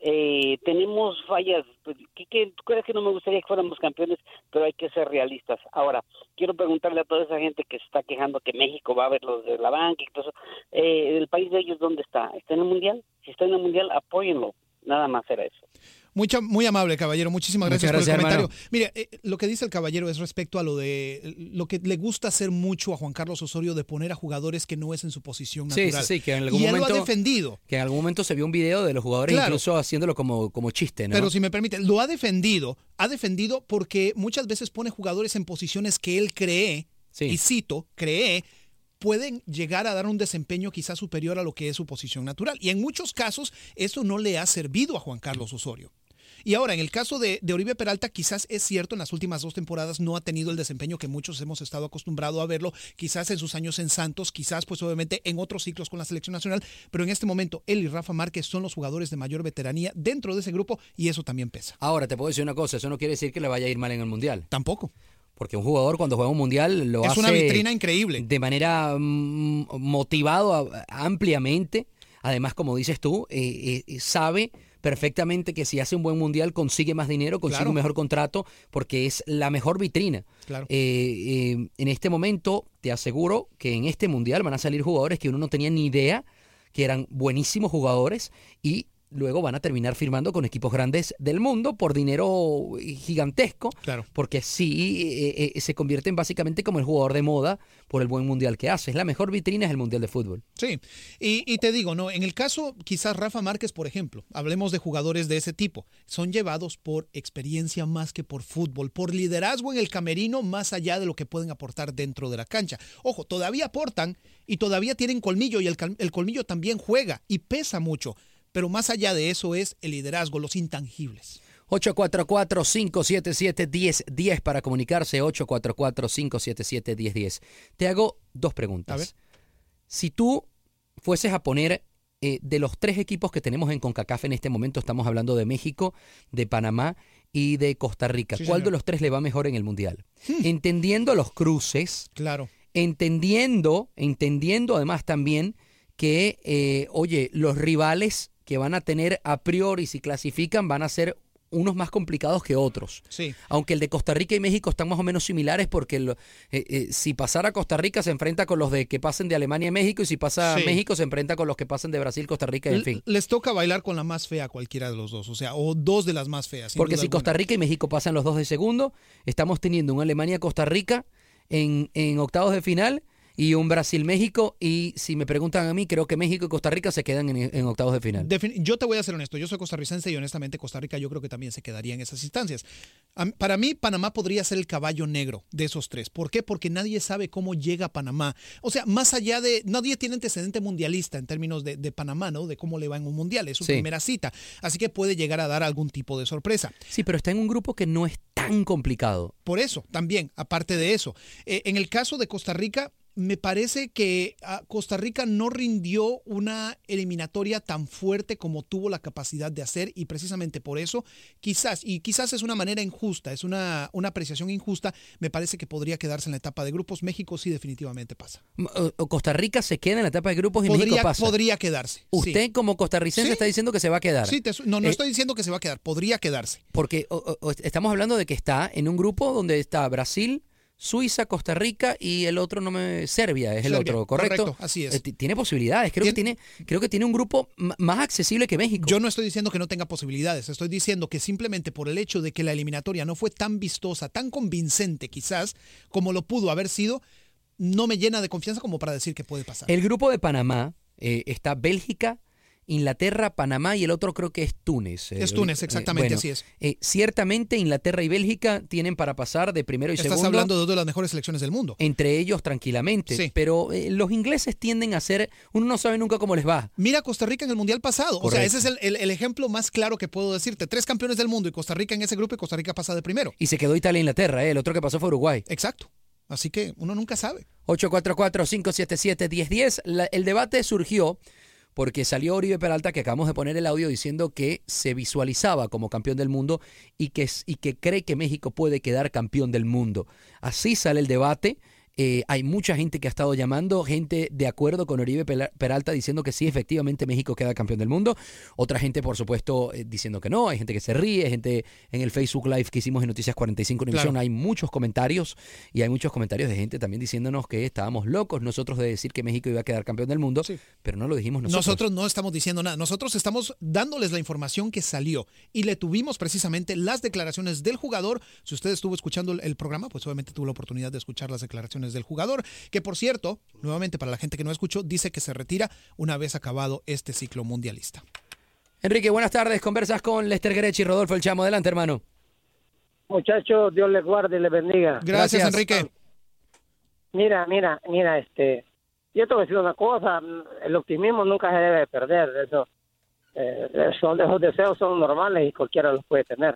Eh, tenemos fallas, pues, que, que, crees que no me gustaría que fuéramos campeones, pero hay que ser realistas. Ahora, quiero preguntarle a toda esa gente que se está quejando que México va a ver los de la banca y todo eso, eh, ¿el país de ellos dónde está? ¿Está en el Mundial? Si está en el Mundial, apóyenlo. Nada más era eso. Mucha, muy amable, caballero. Muchísimas gracias, por el comentario. Mire, eh, lo que dice el caballero es respecto a lo de lo que le gusta hacer mucho a Juan Carlos Osorio de poner a jugadores que no es en su posición natural. sí, sí, que en algún y él momento. lo ha defendido. Que en algún momento se vio un video de los jugadores Claro. incluso haciéndolo como, como chiste, ¿no? Pero si me permite, lo ha defendido. Ha defendido porque muchas veces pone jugadores en posiciones que él cree, y cito, cree, pueden llegar a dar un desempeño quizás superior a lo que es su posición natural. Y en muchos casos eso no le ha servido a Juan Carlos Osorio. Y ahora, en el caso de, de Oribe Peralta, quizás es cierto, en las últimas dos temporadas no ha tenido el desempeño que muchos hemos estado acostumbrados a verlo, quizás en sus años en Santos, quizás pues obviamente en otros ciclos con la selección nacional, pero en este momento él y Rafa Márquez son los jugadores de mayor veteranía dentro de ese grupo y eso también pesa. Ahora, te puedo decir una cosa, eso no quiere decir que le vaya a ir mal en el Mundial. Tampoco. Porque un jugador cuando juega un Mundial lo Es hace... una vitrina increíble. De manera mm, motivado ampliamente. Además, como dices tú, eh, eh, sabe perfectamente que si hace un buen mundial consigue más dinero, consigue Claro. un mejor contrato, porque es la mejor vitrina. Claro. Eh, eh, en este momento, te aseguro que en este mundial van a salir jugadores que uno no tenía ni idea que eran buenísimos jugadores y luego van a terminar firmando con equipos grandes del mundo por dinero gigantesco, Claro. porque sí eh, eh, se convierten básicamente como el jugador de moda por el buen mundial que hace. Es la mejor vitrina es el mundial de fútbol. Sí, y, y te digo, ¿no? En el caso, quizás Rafa Márquez, por ejemplo, hablemos de jugadores de ese tipo, son llevados por experiencia más que por fútbol, por liderazgo en el camerino más allá de lo que pueden aportar dentro de la cancha. Ojo, todavía aportan y todavía tienen colmillo y el, el colmillo también juega y pesa mucho, pero más allá de eso es el liderazgo, los intangibles. 844-577-1010 para comunicarse, 844-577-1010. Te hago dos preguntas. A ver. Si tú fueses a poner eh, de los tres equipos que tenemos en CONCACAF en este momento, estamos hablando de México, de Panamá y de Costa Rica, Sí, ¿cuál de los tres le va mejor en el Mundial? Entendiendo los cruces, Claro. entendiendo, entendiendo además también que, eh, oye, los rivales que van a tener a priori si clasifican van a ser unos más complicados que otros. Sí. Aunque el de Costa Rica y México están más o menos similares porque eh, eh, si pasara Costa Rica se enfrenta con los de que pasen de Alemania y México y si pasa Sí. México se enfrenta con los que pasen de Brasil, Costa Rica y en fin. Les toca bailar con la más fea a cualquiera de los dos, o sea, o dos de las más feas. Porque si alguna. Costa Rica y México pasan los dos de segundo, estamos teniendo un Alemania-Costa Rica en, en octavos de final y un Brasil-México. Y si me preguntan a mí, creo que México y Costa Rica se quedan en, en octavos de final. Defin- yo te voy a ser honesto, yo soy costarricense y honestamente Costa Rica yo creo que también se quedaría en esas instancias. Para mí Panamá podría ser el caballo negro de esos tres. ¿Por qué? Porque nadie sabe cómo llega a Panamá. O sea, más allá de, nadie tiene antecedente mundialista en términos de, de Panamá, ¿no? De cómo le va en un mundial, es su Sí. primera cita. Así que puede llegar a dar algún tipo de sorpresa. Sí, pero está en un grupo que no es tan complicado. Por eso, también, aparte de eso. Eh, en el caso de Costa Rica, me parece que ah, Costa Rica no rindió una eliminatoria tan fuerte como tuvo la capacidad de hacer y precisamente por eso, quizás, y quizás es una manera injusta, es una, una apreciación injusta, me parece que podría quedarse en la etapa de grupos. México sí definitivamente pasa. O- Costa Rica se queda en la etapa de grupos y Podría, México pasa. podría quedarse. Usted sí. como costarricense Sí. está diciendo que se va a quedar. Sí, te- no, no Eh, estoy diciendo que se va a quedar, podría quedarse. Porque o estamos hablando de que está en un grupo donde está Brasil, Suiza, Costa Rica y el otro no me Serbia es el Serbia, otro, ¿correcto? correcto, así es. Eh, ti- tiene posibilidades, creo que tiene creo que tiene un grupo más accesible que México. Yo no estoy diciendo que no tenga posibilidades, estoy diciendo que simplemente por el hecho de que la eliminatoria no fue tan vistosa, tan convincente quizás, como lo pudo haber sido, no me llena de confianza como para decir que puede pasar. El grupo de Panamá eh, está Bélgica, Inglaterra, Panamá y el otro creo que es Túnez. eh, Es Túnez, eh, exactamente, bueno, así es. eh, ciertamente Inglaterra y Bélgica tienen para pasar de primero y Estás segundo. hablando de dos de las mejores selecciones del mundo. entre ellos tranquilamente, Sí. pero los ingleses tienden a ser, uno no sabe nunca cómo les va. Mira Costa Rica en el Mundial pasado. O sea, ese es el, el- el ejemplo más claro que puedo decirte. Tres campeones del mundo y Costa Rica en ese grupo y Costa Rica pasa de primero. Y se quedó Italia e Inglaterra, eh, el otro que pasó fue Uruguay. Exacto. Así que uno nunca sabe. 844-577-1010. La- El debate surgió porque salió Oribe Peralta, que acabamos de poner el audio, diciendo que se visualizaba como campeón del mundo y que, y que cree que México puede quedar campeón del mundo. Así sale el debate. Eh, hay mucha gente que ha estado llamando, gente de acuerdo con Oribe Peralta diciendo que sí, efectivamente México queda campeón del mundo. Otra gente, por supuesto, eh, diciendo que no. Hay gente que se ríe, gente en el Facebook Live que hicimos en Noticias 45 Univisión. Claro. Hay muchos comentarios y hay muchos comentarios de gente también diciéndonos que estábamos locos nosotros de decir que México iba a quedar campeón del mundo, pero no lo dijimos nosotros. Nosotros no estamos diciendo nada, nosotros estamos dándoles la información que salió y le tuvimos precisamente las declaraciones del jugador. Si usted estuvo escuchando el programa, pues obviamente tuvo la oportunidad de escuchar las declaraciones del jugador, que por cierto, nuevamente para la gente que no escuchó, dice que se retira una vez acabado este ciclo mundialista. Enrique, buenas tardes. Conversas con Lester Grech y Rodolfo El Chamo. Adelante, hermano. Muchachos, Dios les guarde y les bendiga. Gracias, Enrique. Mira, mira, mira, este, yo te voy a decir una cosa, el optimismo nunca se debe de perder, eso, eh, son, esos deseos son normales y cualquiera los puede tener.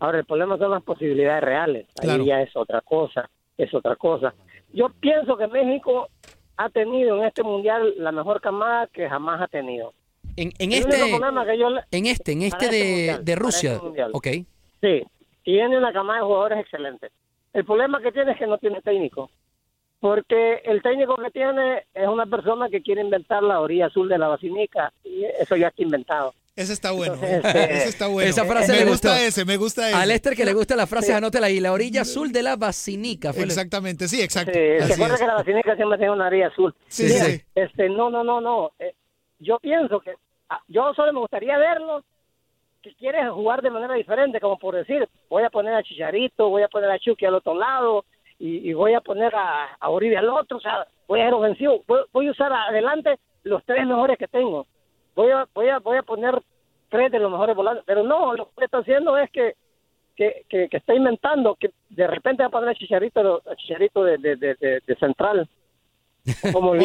Ahora, el problema son las posibilidades reales, Claro. ahí ya es otra cosa, es otra cosa. Yo pienso que México ha tenido en este mundial la mejor camada que jamás ha tenido. En, este, yo en este, en este este de, mundial, de para Rusia. este. Sí, tiene una camada de jugadores excelentes. El problema que tiene es que no tiene técnico. Porque el técnico que tiene es una persona que quiere inventar la orilla azul de la vacinica. Y eso ya está inventado. Ese está bueno. Entonces, ¿eh? este, <laughs> Ese está bueno. Esa frase me le gusta gustó. ese, me gusta ese. A Lester que le gusta la frase, anótela ahí. La orilla azul de la. Fue el- Exactamente, sí, exacto. Sí, ¿Se Así acuerda es. que la vacinica siempre tiene una orilla azul? Sí, Mira, sí. Este, no, no, no, no. Eh, yo pienso que ah, yo solo me gustaría verlo que quiere jugar de manera diferente, como por decir, voy a poner a Chicharito, voy a poner a Chucky al otro lado y, y voy a poner a, a Uribe al otro, o sea, voy a ser ofensivo, voy, voy a usar adelante los tres mejores que tengo. Voy a, voy a, voy a poner tres de los mejores volantes, pero no, lo que está haciendo es que que, que, que está inventando que de repente va a poner a Chicharito, a Chicharito de, de, de, de- de central. <laughs> Como de,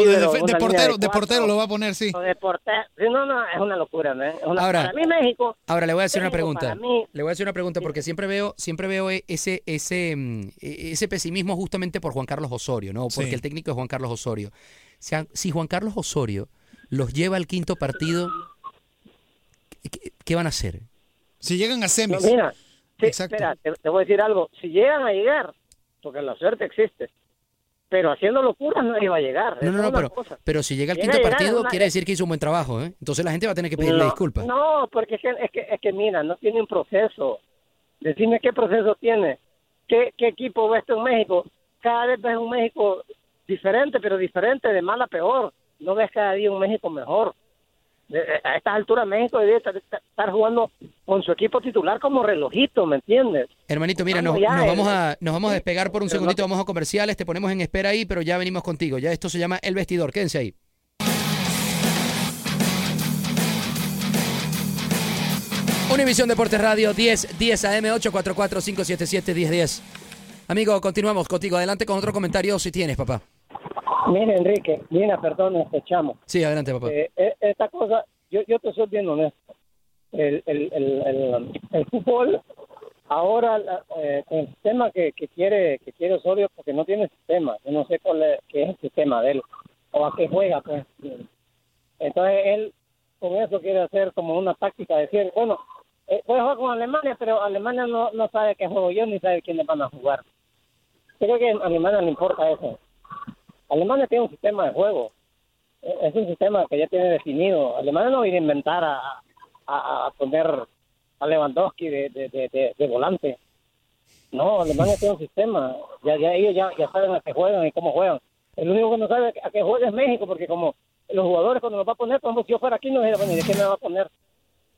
portero, de portero lo va a poner, sí. O de portero. No, no, es una locura, ¿no? Es una- Ahora- para mí México... Ahora le voy a hacer una pregunta. mí- Le voy a hacer una pregunta porque siempre veo, siempre veo e- ese, ese, mm, e- ese pesimismo justamente por Juan Carlos Osorio, ¿no? Porque Sí. el técnico es Juan Carlos Osorio. Si Juan Carlos Osorio los lleva al quinto partido, ¿qué, qué van a hacer? Si llegan a No, semis. mira, sí, espera, te, te voy a decir algo. Si llegan a llegar, porque la suerte existe, pero haciendo locuras no iba a llegar. No, no, no, pero, cosa. pero si llega al quinto partido, una- quiere decir que hizo un buen trabajo, ¿eh? Entonces la gente va a tener que pedirle no, disculpas. No, porque es que, es que, es que mira, no tiene un proceso. Decime qué proceso tiene. ¿Qué, qué equipo ves tú en México? Cada vez ves un México diferente, pero diferente de mal a peor. No ves cada día un México mejor. De- A estas alturas México debe estar, jugando con su equipo titular como relojito, ¿me entiendes? Hermanito, mira, nos, Vamos ya, nos eh. vamos a, nos vamos a despegar por un segundito, vamos a comerciales, te ponemos en espera ahí, pero ya venimos contigo. Ya esto se llama El Vestidor, quédense ahí. Univisión Deportes Radio 10 10 AM 844 577 1010. Amigo, continuamos contigo. Adelante con otro comentario si tienes, papá. Mire, Enrique, Lina, perdón, este chamo. Sí, adelante, papá. Eh, eh, esta cosa, yo, yo te soy bien honesto. El, el, el, el, el fútbol, ahora, eh, con el sistema que, que quiere que quiere Osorio, porque no tiene sistema. Yo no sé cuál es, qué es el sistema de él, o a qué juega, pues. Entonces, él con eso quiere hacer como una táctica, decir, bueno, eh, puede jugar con Alemania, pero Alemania no, no sabe qué juego yo, ni sabe quiénes van a jugar. Creo que a Alemania le importa eso. Alemania tiene un sistema de juego. Eh, Es un sistema que ya tiene definido. Alemania no viene a inventar a, a, a poner a Lewandowski de, de, de, volante. No, Alemania tiene un sistema. Ya, ya ellos ya, ya saben a qué juegan y cómo juegan. El único que no sabe a qué juega es México, porque como los jugadores cuando nos va a poner, como si yo fuera aquí, no diría, bueno, ¿y de qué me va a poner?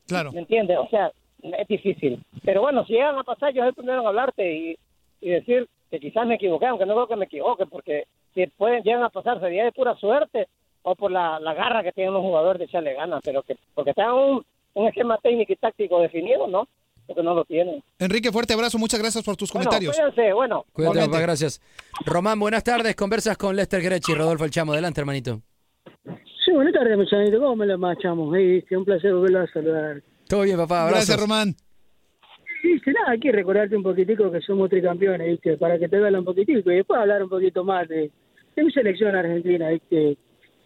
Claro. ¿Me entiendes? O sea, es difícil. Pero bueno, si llegan a pasar, yo soy el primero en hablarte y, y decir que quizás me equivoqué, aunque no creo que me equivoque, porque si pueden, llegan a pasar, sería de pura suerte o por la, la garra que tienen los jugadores de echarle ganas, pero que porque tengan un, un esquema técnico y táctico definido, ¿no? Porque no lo tienen. Enrique, fuerte abrazo, muchas gracias por tus Bueno, comentarios. cuídense, bueno. Cuídate, papá, gracias. Román, buenas tardes. Conversas con Lester Grechi y Rodolfo El Chamo. Adelante, hermanito. Sí, buenas tardes, muchachos. ¿Cómo me lo machamos? Hey, un placer volverlo a saludar. Todo bien, papá. Abrazos. Gracias, Román. Viste, nada, hay que recordarte un poquitico que somos tricampeones, ¿viste? Para que te vean un poquitico y después hablar un poquito más de, de mi selección argentina, ¿viste?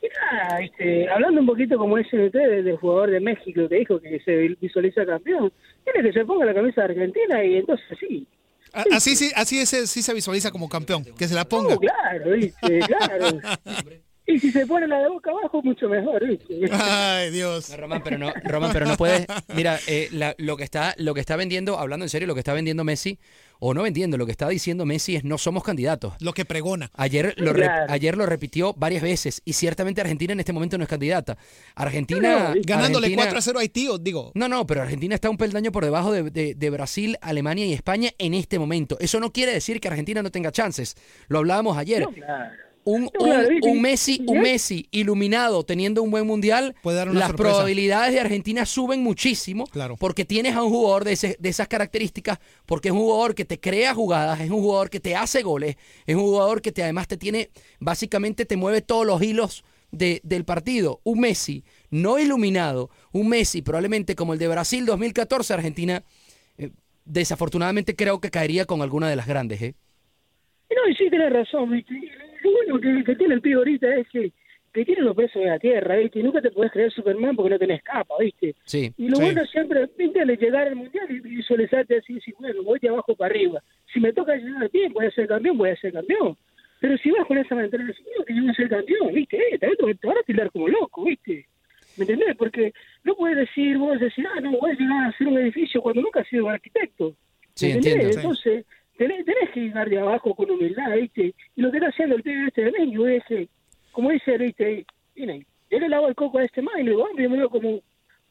Y nada, ¿viste? Hablando un poquito como ese de- del jugador de México que dijo que se visualiza campeón, tiene que se ponga la camisa de Argentina y entonces sí. A- Así, sí, así es, sí se visualiza como campeón, que se la ponga. No, claro, ¿viste? Claro. <laughs> Y si se pone la de boca abajo, mucho mejor, ¿viste? Ay, Dios. No, Román, pero no, Román, pero no puedes. Mira, eh, la- lo que está, lo que está vendiendo, hablando en serio, lo que está vendiendo Messi, o no vendiendo, lo que está diciendo Messi es no somos candidatos. Lo que pregona. Ayer lo, re- ayer lo repitió varias veces y ciertamente Argentina en este momento no es candidata. Argentina. Ganándole Argentina- 4 a 0 a Haití, os digo. No, no, pero Argentina está un peldaño por debajo de, de- de Brasil, Alemania y España en este momento. Eso no quiere decir que Argentina no tenga chances. Lo hablábamos ayer. Claro, un- ¿viste? un Messi, un. Messi iluminado teniendo un buen mundial, una las sorpresa. probabilidades de Argentina suben muchísimo porque tienes a un jugador de, ese- de esas características, porque es un jugador que te crea jugadas, es un jugador que te hace goles, es un jugador que te, además te tiene, básicamente te mueve todos los hilos de- del partido. Un Messi no iluminado, un Messi probablemente como el de Brasil 2014, Argentina eh, desafortunadamente creo que caería con alguna de las grandes. ¿eh? No, y sí, tenés razón, ¿viste? Lo bueno que, que tiene el pibe ahorita es que, que tiene los pesos de la tierra, ¿viste? Y nunca te podés creer Superman porque no tenés capa, ¿viste? Sí. Y lo bueno siempre, ¿viste? Es llegar al mundial y visualizarte así, si bueno, voy de abajo para arriba. Si me toca llegar bien, voy a ser campeón, voy a ser campeón. Pero si vas con esa mentalidad, que yo voy a ser campeón, ¿viste? Eh, también te, van a tirar como loco, ¿viste? ¿Me entendés? Porque no puedes decir, vos decir, ah, no, voy a llegar a hacer un edificio cuando nunca has sido un arquitecto. Sí, ¿Me entendés? entiendo. Sí. Tenés, tenés que llegar de abajo con humildad, ¿viste? Y lo que está haciendo el pibe este de México es que, como dice, ¿viste? Miren, yo le lavo el coco a este man y le digo, hombre, yo me veo como,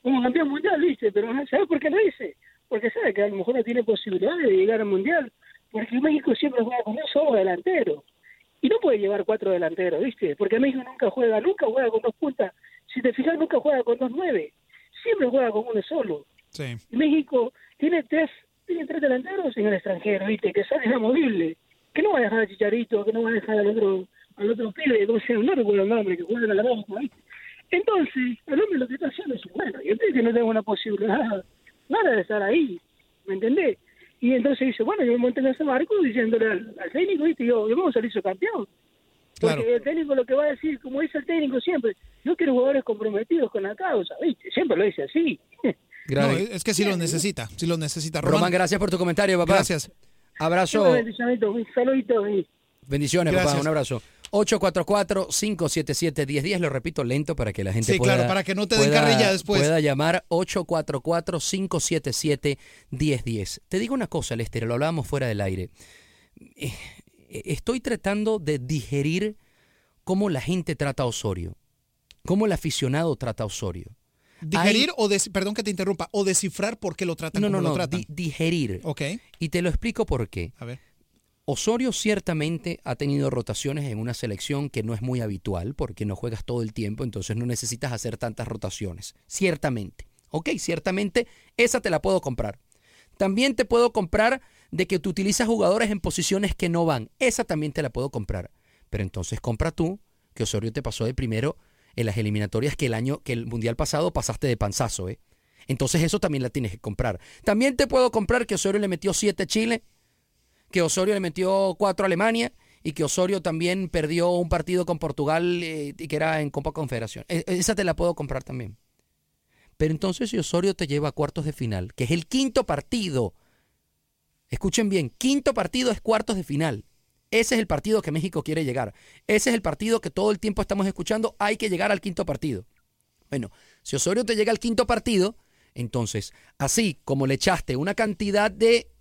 como campeón mundial, ¿viste? Pero ¿sabes por qué lo dice? Porque sabe que a lo mejor no tiene posibilidades de llegar al mundial. Porque México siempre juega con un solo delantero. Y no puede llevar cuatro delanteros, ¿viste? Porque México nunca juega, nunca juega con dos puntas. Si te fijas, nunca juega con dos nueve. Siempre juega con uno solo. Sí. México tiene tres, tiene tres delanteros en el extranjero, ¿viste? Que sale inamovible. Que no va a dejar a Chicharito, que no va a dejar al otro, al otro pibe, ¿cómo se llama? No recuerdo el nombre, que juega en la América, ¿viste? Entonces, el hombre lo que está haciendo es bueno. Yo creo que no tengo una posibilidad nada de estar ahí, ¿me entendés? Y entonces dice, bueno, yo me monté en ese barco diciéndole al, al técnico, ¿viste? Yo, yo vamos a salir su campeón. Porque Claro. el técnico lo que va a decir, como dice el técnico siempre, yo quiero jugadores comprometidos con la causa, ¿viste? Siempre lo dice así. No, es que sí lo necesita, sí lo necesita. Román, Román, gracias por tu comentario, papá. Gracias. Abrazo. Un saludito Bendiciones, papá. Gracias. Un abrazo. 844-577-1010. Lo repito lento para que la gente Sí, pueda. claro, para que no te den carrilla después. Pueda llamar 844-577-1010. Te digo una cosa, Lester, lo hablábamos fuera del aire. Eh, Estoy tratando de digerir cómo la gente trata a Osorio, cómo el aficionado trata a Osorio. Digerir o, des- perdón que te interrumpa, o descifrar por qué lo tratan no, como no, lo no, tratan. di- digerir. Ok. Y te lo explico por qué. A ver. Osorio ciertamente ha tenido rotaciones en una selección que no es muy habitual porque no juegas todo el tiempo, entonces no necesitas hacer tantas rotaciones. Ciertamente. Ok, ciertamente esa te la puedo comprar. También te puedo comprar de que tú utilizas jugadores en posiciones que no van. Esa también te la puedo comprar. Pero entonces compra tú que Osorio te pasó de primero en las eliminatorias que el año, que el mundial pasado pasaste de panzazo, ¿eh? Entonces eso también la tienes que comprar. También te puedo comprar que Osorio le metió 7 a Chile, que Osorio le metió 4 a Alemania y que Osorio también perdió un partido con Portugal eh, y que era en Copa Confederación. E- Esa te la puedo comprar también. Pero entonces si Osorio te lleva a cuartos de final, que es el quinto partido, escuchen bien, quinto partido es cuartos de final. Ese es el partido que México quiere llegar. Ese es el partido que todo el tiempo estamos escuchando, hay que llegar al quinto partido. Bueno, si Osorio te llega al quinto partido, entonces, así como le echaste una cantidad de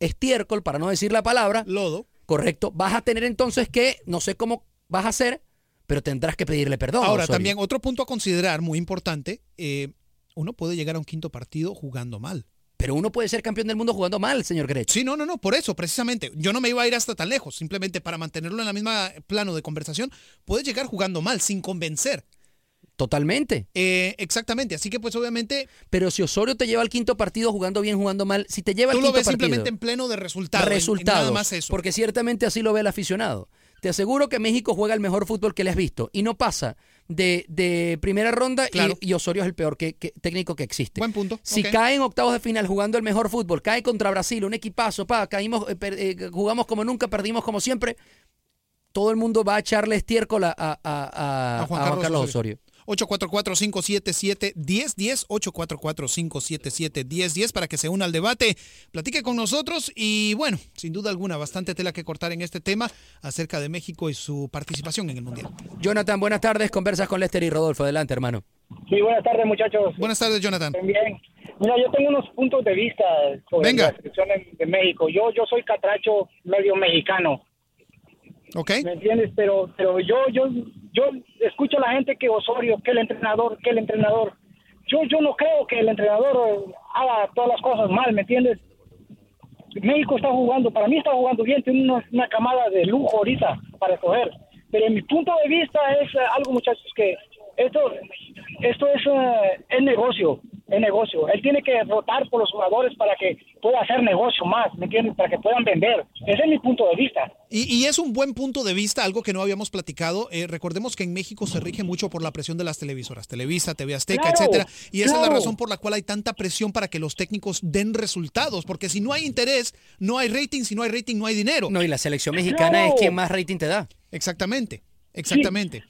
estiércol, para no decir la palabra, lodo, correcto, vas a tener entonces que, no sé cómo vas a hacer, pero tendrás que pedirle perdón. Ahora, Osorio. también otro punto a considerar muy importante, eh, uno puede llegar a un quinto partido jugando mal. Pero uno puede ser campeón del mundo jugando mal, señor Grech. Sí, no, no, no, por eso, precisamente. Yo no me iba a ir hasta tan lejos, simplemente para mantenerlo en la misma plano de conversación, puedes llegar jugando mal, sin convencer. Totalmente. Eh, exactamente, así que pues obviamente Pero si Osorio te lleva al quinto partido jugando bien, jugando mal, si te lleva tú al lo quinto ves partido, simplemente en pleno de resultados. en- en resultados, Nada más eso. porque ciertamente así lo ve el aficionado. Te aseguro que México juega el mejor fútbol que le has visto y no pasa de, de primera ronda y- Claro. y, Osorio es el peor que- que- técnico que existe. Buen punto. Si cae en octavos de final jugando el mejor fútbol, cae contra Brasil, un equipazo, pa, caímos, eh, per- eh, jugamos como nunca, perdimos como siempre, todo el mundo va a echarle estiércol a, a- a- Juan Carlos Osorio. Osorio. 844-577-1010, 844-577-1010 para que se una al debate, platique con nosotros y bueno, sin duda alguna, bastante tela que cortar en este tema acerca de México y su participación en el Mundial. Jonathan, buenas tardes, conversas con Lester y Rodolfo, adelante hermano. Sí, buenas tardes, muchachos. Buenas tardes, Jonathan. Bien. Mira, yo tengo unos puntos de vista sobre Venga. la selección de, México. Yo yo soy catracho medio mexicano. ¿Ok? ¿Me entiendes? Pero pero yo yo yo escucho a la gente que Osorio, que el entrenador, que el entrenador. Yo yo no creo que el entrenador eh, haga todas las cosas mal, ¿me entiendes? México está jugando, para mí está jugando bien, tiene una, una camada de lujo ahorita para escoger. Pero en mi punto de vista es eh, algo, muchachos, que esto, esto es, eh, es negocio, es negocio. Él tiene que rotar por los jugadores para que pueda hacer negocio más, ¿me entiendes? Para que puedan vender. Ese es mi punto de vista. Y, y es un buen punto de vista, algo que no habíamos platicado. Eh, recordemos que en México se rige mucho por la presión de las televisoras, Televisa, TV Azteca, Claro, etcétera. Y esa es la razón por la cual hay tanta presión para que los técnicos den resultados, porque si no hay interés, no hay rating, si no hay rating, no hay dinero. No, y la selección mexicana Claro. es quien más rating te da. Exactamente, exactamente.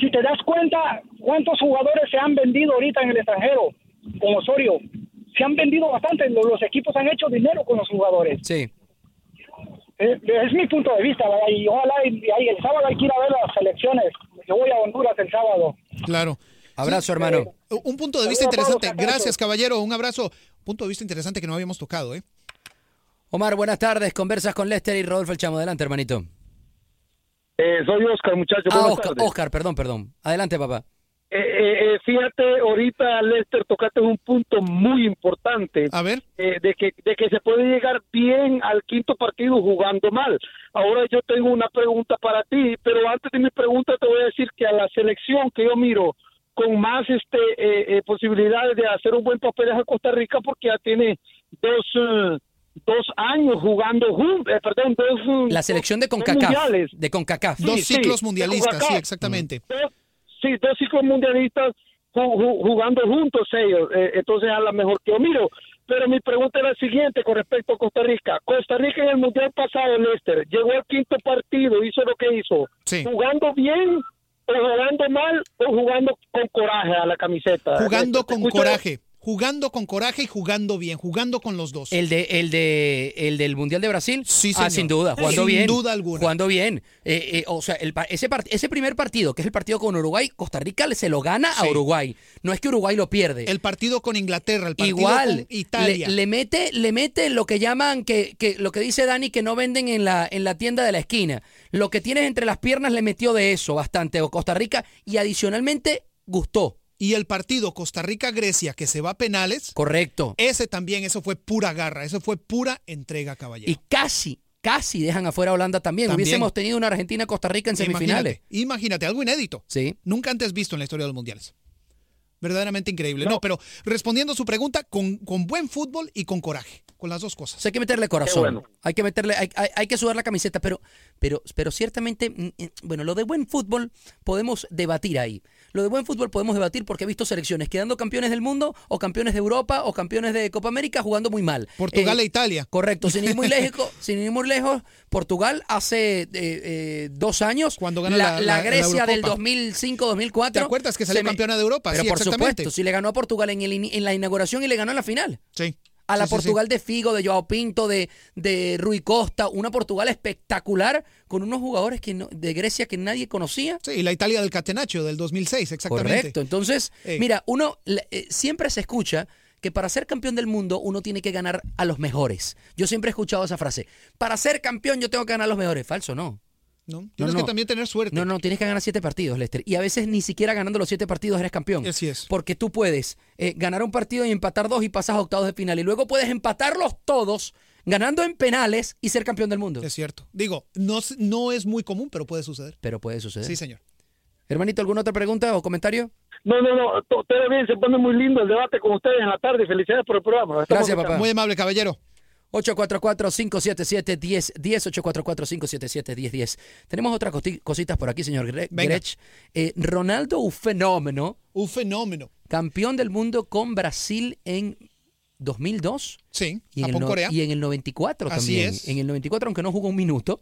Si te das cuenta, ¿cuántos jugadores se han vendido ahorita en el extranjero con Osorio? Se han vendido bastante, los, los equipos han hecho dinero con los jugadores. Sí. Eh, es mi punto de vista, ¿verdad? Y ojalá y, y ahí el sábado hay que ir a ver las selecciones. Yo voy a Honduras el sábado. Claro. Abrazo, hermano. Un punto de vista interesante. Gracias, caballero. Un abrazo. Punto de vista interesante que no habíamos tocado, ¿eh? Omar, buenas tardes, conversas con Lester y Rodolfo el Chamo, adelante hermanito. Eh, soy Oscar, muchacho. Ah, Buenas Oscar, tardes. Oscar, perdón, perdón. Adelante, papá. Eh, eh, eh, fíjate, ahorita, Lester, tocaste un punto muy importante. A ver. de, que, de que se puede llegar bien al quinto partido jugando mal. Ahora yo tengo una pregunta para ti, pero antes de mi pregunta te voy a decir que a la selección que yo miro con más este eh, eh, posibilidades de hacer un buen papel es a Costa Rica porque ya tiene dos... eh, dos años jugando juntos, perdón, dos eh, La selección de CONCACAF. De CONCACAF. Sí, Dos ciclos mundialistas, sí, exactamente. Dos- sí, dos ciclos mundialistas ju- ju- jugando juntos ellos. Eh, entonces, a lo mejor que yo miro. Pero mi pregunta era la siguiente con respecto a Costa Rica. Costa Rica en el mundial pasado, Lester, llegó al quinto partido, hizo lo que hizo. ¿Jugando bien o jugando mal o jugando con coraje a la camiseta? Jugando ¿te con coraje. Jugando con coraje y jugando bien. Jugando con los dos. El de el de el del Mundial de Brasil. Sí, Ah, sin duda, jugando Sin bien. duda alguna. Jugando bien. Eh, eh, o sea, el ese, ese primer partido, que es el partido con Uruguay, Costa Rica se lo gana a. Uruguay. No es que Uruguay lo pierde. El partido con Inglaterra, el partido Igual, con Italia. Le, le mete, le mete lo que llaman, que, que lo que dice Dani, que no venden en la, en la tienda de la esquina. Lo que tienes entre las piernas le metió de eso bastante a Costa Rica y adicionalmente gustó. Y el partido Costa Rica-Grecia que se va a penales. Correcto. Ese también, eso fue pura garra, eso fue pura entrega, caballero. Y casi, casi dejan afuera a Holanda también. También. Hubiésemos tenido una Argentina-Costa Rica en semifinales. Imagínate, imagínate, algo inédito. Sí. Nunca antes visto en la historia de los mundiales. Verdaderamente increíble. No, pero respondiendo a su pregunta, con, con buen fútbol y con coraje. Con las dos cosas. O sea, hay que meterle corazón. bueno. Hay que meterle, hay, hay- hay que sudar la camiseta, pero, pero, pero ciertamente, mm, mm, bueno, lo de buen fútbol podemos debatir ahí. Lo de buen fútbol podemos debatir porque he visto selecciones quedando campeones del mundo, o campeones de Europa, o campeones de Copa América jugando muy mal. Portugal Eh, e Italia. Correcto, sin ir muy <laughs> lejos, sin ir muy lejos, Portugal hace eh, eh, dos años, Cuando gana la, la- la Grecia del Eurocopa. 2005-2004. ¿Te acuerdas que salió me- campeona de Europa? Pero Sí, por supuesto, si le ganó a Portugal en, el en la inauguración y le ganó en la final. Sí. A la Sí, sí, sí. Portugal de Figo, de Joao Pinto, de, de Rui Costa, una Portugal espectacular con unos jugadores que no- de Grecia que nadie conocía. Sí, y la Italia del Catenaccio del 2006, exactamente. Correcto. Entonces, Ey. mira, uno eh, siempre se escucha que para ser campeón del mundo uno tiene que ganar a los mejores. Yo siempre he escuchado esa frase. Para ser campeón yo tengo que ganar a los mejores. Falso, no. ¿No? Tienes no. que también tener suerte. No, no, tienes que ganar siete partidos, Lester. Y a veces ni siquiera ganando los siete partidos eres campeón. Así es. Porque tú puedes eh, ganar un partido y empatar dos y pasas a octavos de final. Y luego puedes empatarlos todos ganando en penales y ser campeón del mundo. Es cierto. Digo, no, no es muy común, pero puede suceder. Pero puede suceder. Sí, señor. Hermanito, ¿alguna otra pregunta o comentario? No, no, no, to- todo bien, se pone muy lindo el debate con ustedes en la tarde. Felicidades por el programa. Estamos Gracias, papá. Muy amable, caballero. 844-577-1010, 844-577-1010. Tenemos otras cositas por aquí, señor Gre- Venga. Grech. Eh, Ronaldo, un fenómeno. Un fenómeno. Campeón del mundo con Brasil en 2002. Sí, y en, el, Japón, no- Corea. y en el 94 Así también. es. En el 94, aunque no jugó un minuto,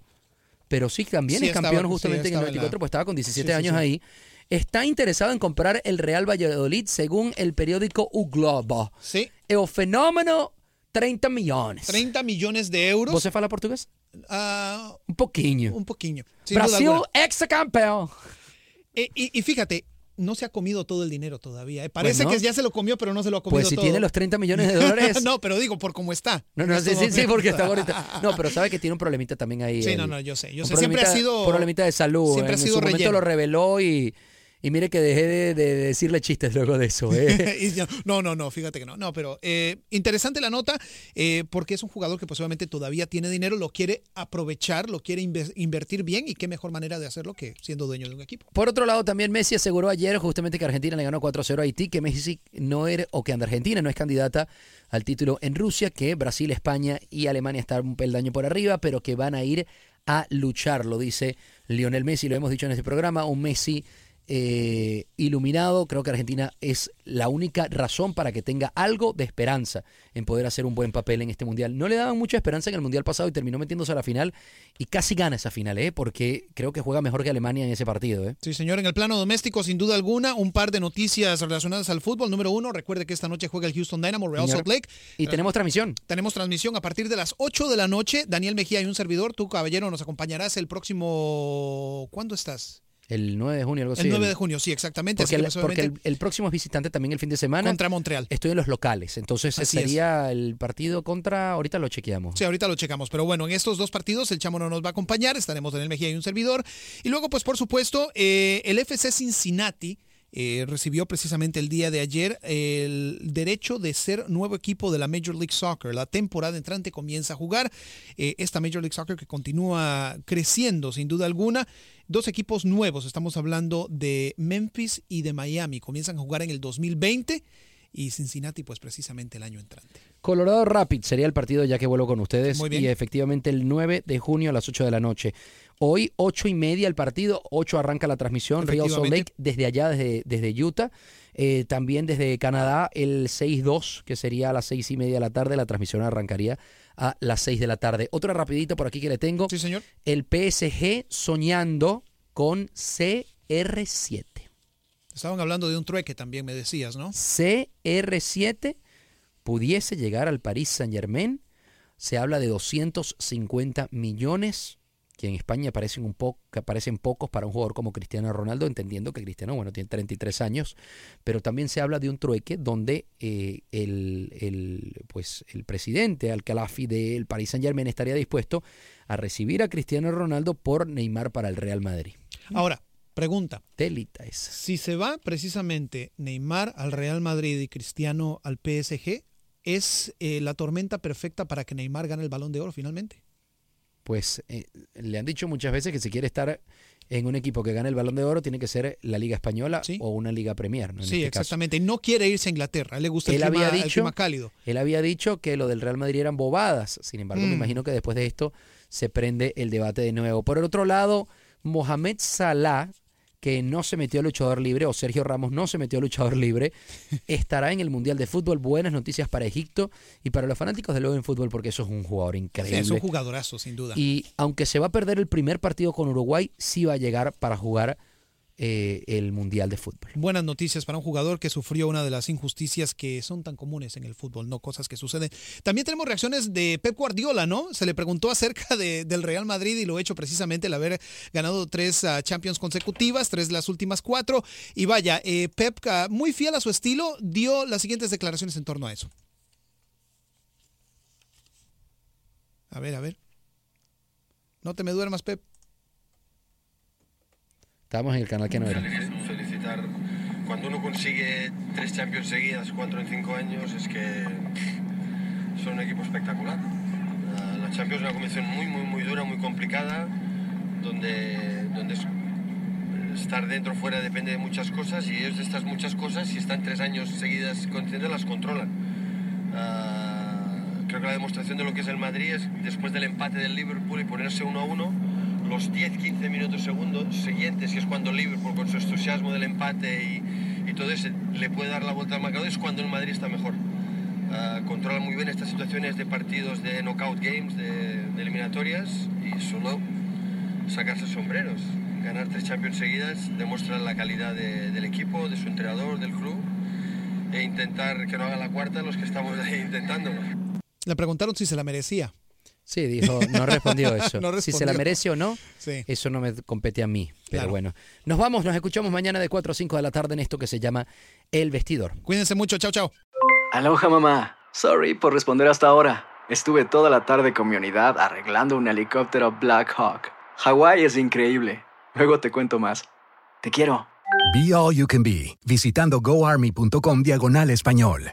pero sí también Sí, es campeón estaba- sí, justamente en el estaba en la- 94, pues estaba con 17 Sí, sí, años sí. ahí. Está interesado en comprar el Real Valladolid según el periódico U Globo. Sí. El fenómeno, 30 millones. 30 millones de euros. ¿Vos se fala portugués? Ah, Un poquinho. un poquinho. sin duda Brasil, ex campeón. Eh, y, y fíjate, no se ha comido todo el dinero todavía. ¿eh? Parece Pues no. que ya se lo comió, pero no se lo ha comido Pues si todo. tiene los 30 millones de dólares. <laughs> no, pero digo, por cómo está. No, no, sí, sí, sí, porque está ahorita. <laughs> No, pero sabe que tiene un problemita también ahí. Sí, el- no, no, yo sé, yo sé. Siempre ha sido- problemita de salud. siempre ha sido su momento relleno. lo reveló y, y mire que dejé de, de decirle chistes luego de eso. ¿eh? <laughs> No, no, no, fíjate que no. No, pero eh, interesante la nota eh, porque es un jugador que posiblemente todavía tiene dinero, lo quiere aprovechar, lo quiere inve- invertir bien y qué mejor manera de hacerlo que siendo dueño de un equipo. Por otro lado, también Messi aseguró ayer justamente que Argentina le ganó 4-0 a Haití, que Messi no era, o que Argentina no es candidata al título en Rusia, que Brasil, España y Alemania están un peldaño por arriba, pero que van a ir a luchar, lo dice Lionel Messi, lo hemos dicho en este programa, un Messi eh, iluminado. Creo que Argentina es la única razón para que tenga algo de esperanza en poder hacer un buen papel en este mundial. No le daban mucha esperanza en el mundial pasado y terminó metiéndose a la final y casi gana esa final, ¿eh? porque creo que juega mejor que Alemania en ese partido. ¿eh? Sí, señor, en el plano doméstico, sin duda alguna, un par de noticias relacionadas al fútbol. Número uno, recuerde que esta noche juega el Houston Dynamo, Real Señor. Salt Lake. Y tenemos transmisión. Tenemos transmisión a partir de las 8 de la noche. Daniel Mejía y un servidor, tú, caballero, nos acompañarás el próximo... ¿Cuándo estás? El 9 de junio, algo así. El 9 de junio, sí, exactamente. Porque, el, porque el, obviamente, el próximo es visitante también el fin de semana. Contra Montreal. Estoy en los locales. Entonces Así sería el partido contra. Ahorita lo chequeamos. Sí, ahorita lo checamos. Pero bueno, en estos dos partidos el Chamo no nos va a acompañar. Estaremos en el Mejía y un servidor. Y luego, pues por supuesto, eh, el FC Cincinnati eh, recibió precisamente el día de ayer el derecho de ser nuevo equipo de la Major League Soccer. La temporada entrante comienza a jugar. eh, esta Major League Soccer que continúa creciendo sin duda alguna. Dos equipos nuevos. Estamos hablando de Memphis y de Miami. Comienzan a jugar en el 2020 y Cincinnati pues precisamente el año entrante. Colorado Rapid sería el partido ya que vuelvo con ustedes. Muy bien. Y efectivamente el 9 de junio a las 8 de la noche. Hoy, 8 y media el partido. 8 arranca la transmisión. Real Salt. Lake desde allá, desde, desde Utah. Eh, también desde Canadá, el 6-2, que sería a las 6 y media de la tarde. La transmisión arrancaría a las 6 de la tarde. Otra rapidito por aquí que le tengo. Sí, señor. El PSG soñando con CR7. Estaban hablando de un trueque también, me decías, ¿no? CR7 pudiese llegar al Paris Saint Germain. Se habla de 250 millones, que en España parecen un poco, que parecen pocos para un jugador como Cristiano Ronaldo, entendiendo que Cristiano, bueno, tiene 33 años, pero también se habla de un trueque donde eh, el, el, pues, el presidente Al-Khalafi del Paris Saint Germain estaría dispuesto a recibir a Cristiano Ronaldo por Neymar para el Real Madrid. Ahora, Pregunta. Telita esa. Si se va precisamente Neymar al Real Madrid y Cristiano al PSG, ¿es eh, la tormenta perfecta para que Neymar gane el balón de oro finalmente? Pues eh, le han dicho muchas veces que si quiere estar en un equipo que gane el balón de oro, tiene que ser la Liga Española o una Liga Premier. ¿no? En sí, este caso. exactamente. Y no quiere irse a Inglaterra. A él le gusta el, Él clima, había el dicho, clima cálido. Él había dicho que lo del Real Madrid eran bobadas. Sin embargo, me Mm. imagino que después de esto se prende el debate de nuevo. Por el otro lado, Mohamed Salah, que no se metió a luchador libre, o Sergio Ramos no se metió a luchador libre, <laughs> estará en el Mundial de Fútbol. Buenas noticias para Egipto y para los fanáticos de luego en fútbol, porque eso es un jugador Sí, increíble. es un jugadorazo, sin duda. Y aunque se va a perder el primer partido con Uruguay, sí va a llegar para jugar eh, el Mundial de Fútbol. Buenas noticias para un jugador que sufrió una de las injusticias que son tan comunes en el fútbol, no cosas que suceden. También tenemos reacciones de Pep Guardiola, ¿no? Se le preguntó acerca de- del Real Madrid y lo hecho precisamente el haber ganado tres ah, Champions consecutivas, tres las últimas cuatro. Y vaya, eh, Pep, ah, muy fiel a su estilo, dio las siguientes declaraciones en torno a eso. A ver, a ver. No te me duermas, Pep. Estamos en el canal que no era. felicitar. Cuando uno consigue tres Champions seguidas, cuatro en cinco años, es que son un equipo espectacular. La- Champions es una competición muy, muy, muy dura, muy complicada, donde, donde es- estar dentro o fuera depende de muchas cosas y ellos de estas muchas cosas, si están tres años seguidas conscientes, las controlan. Ah, creo que la demostración de lo que es el Madrid es después del empate del Liverpool y ponerse 1 a 1, los 10-15 minutos segundos siguientes, que es cuando Liverpool con su entusiasmo del empate y, y todo eso le puede dar la vuelta al marcador, es cuando el Madrid está mejor. Ah, controla muy bien estas situaciones de partidos de knockout games, de, de eliminatorias y solo sacarse sombreros. Ganar tres Champions seguidas demuestra la calidad de- del equipo, de su entrenador, del club e intentar que no haga la cuarta los que estamos <laughs> ahí intentándolo. Le preguntaron si se la merecía. Sí, dijo, no respondió <laughs> eso. No Si se la respondió. merece o no, Sí. eso no me compete a mí. Pero Claro. bueno, nos vamos, nos escuchamos mañana de 4 a 5 de la tarde en esto que se llama El Vestidor. Cuídense mucho, chao, chao. Aloha mamá. Sorry por responder hasta ahora. Estuve toda la tarde con mi unidad arreglando un helicóptero Black Hawk. Hawái es increíble. Luego te cuento más. Te quiero. Be All You Can Be, visitando goarmy.com diagonal español.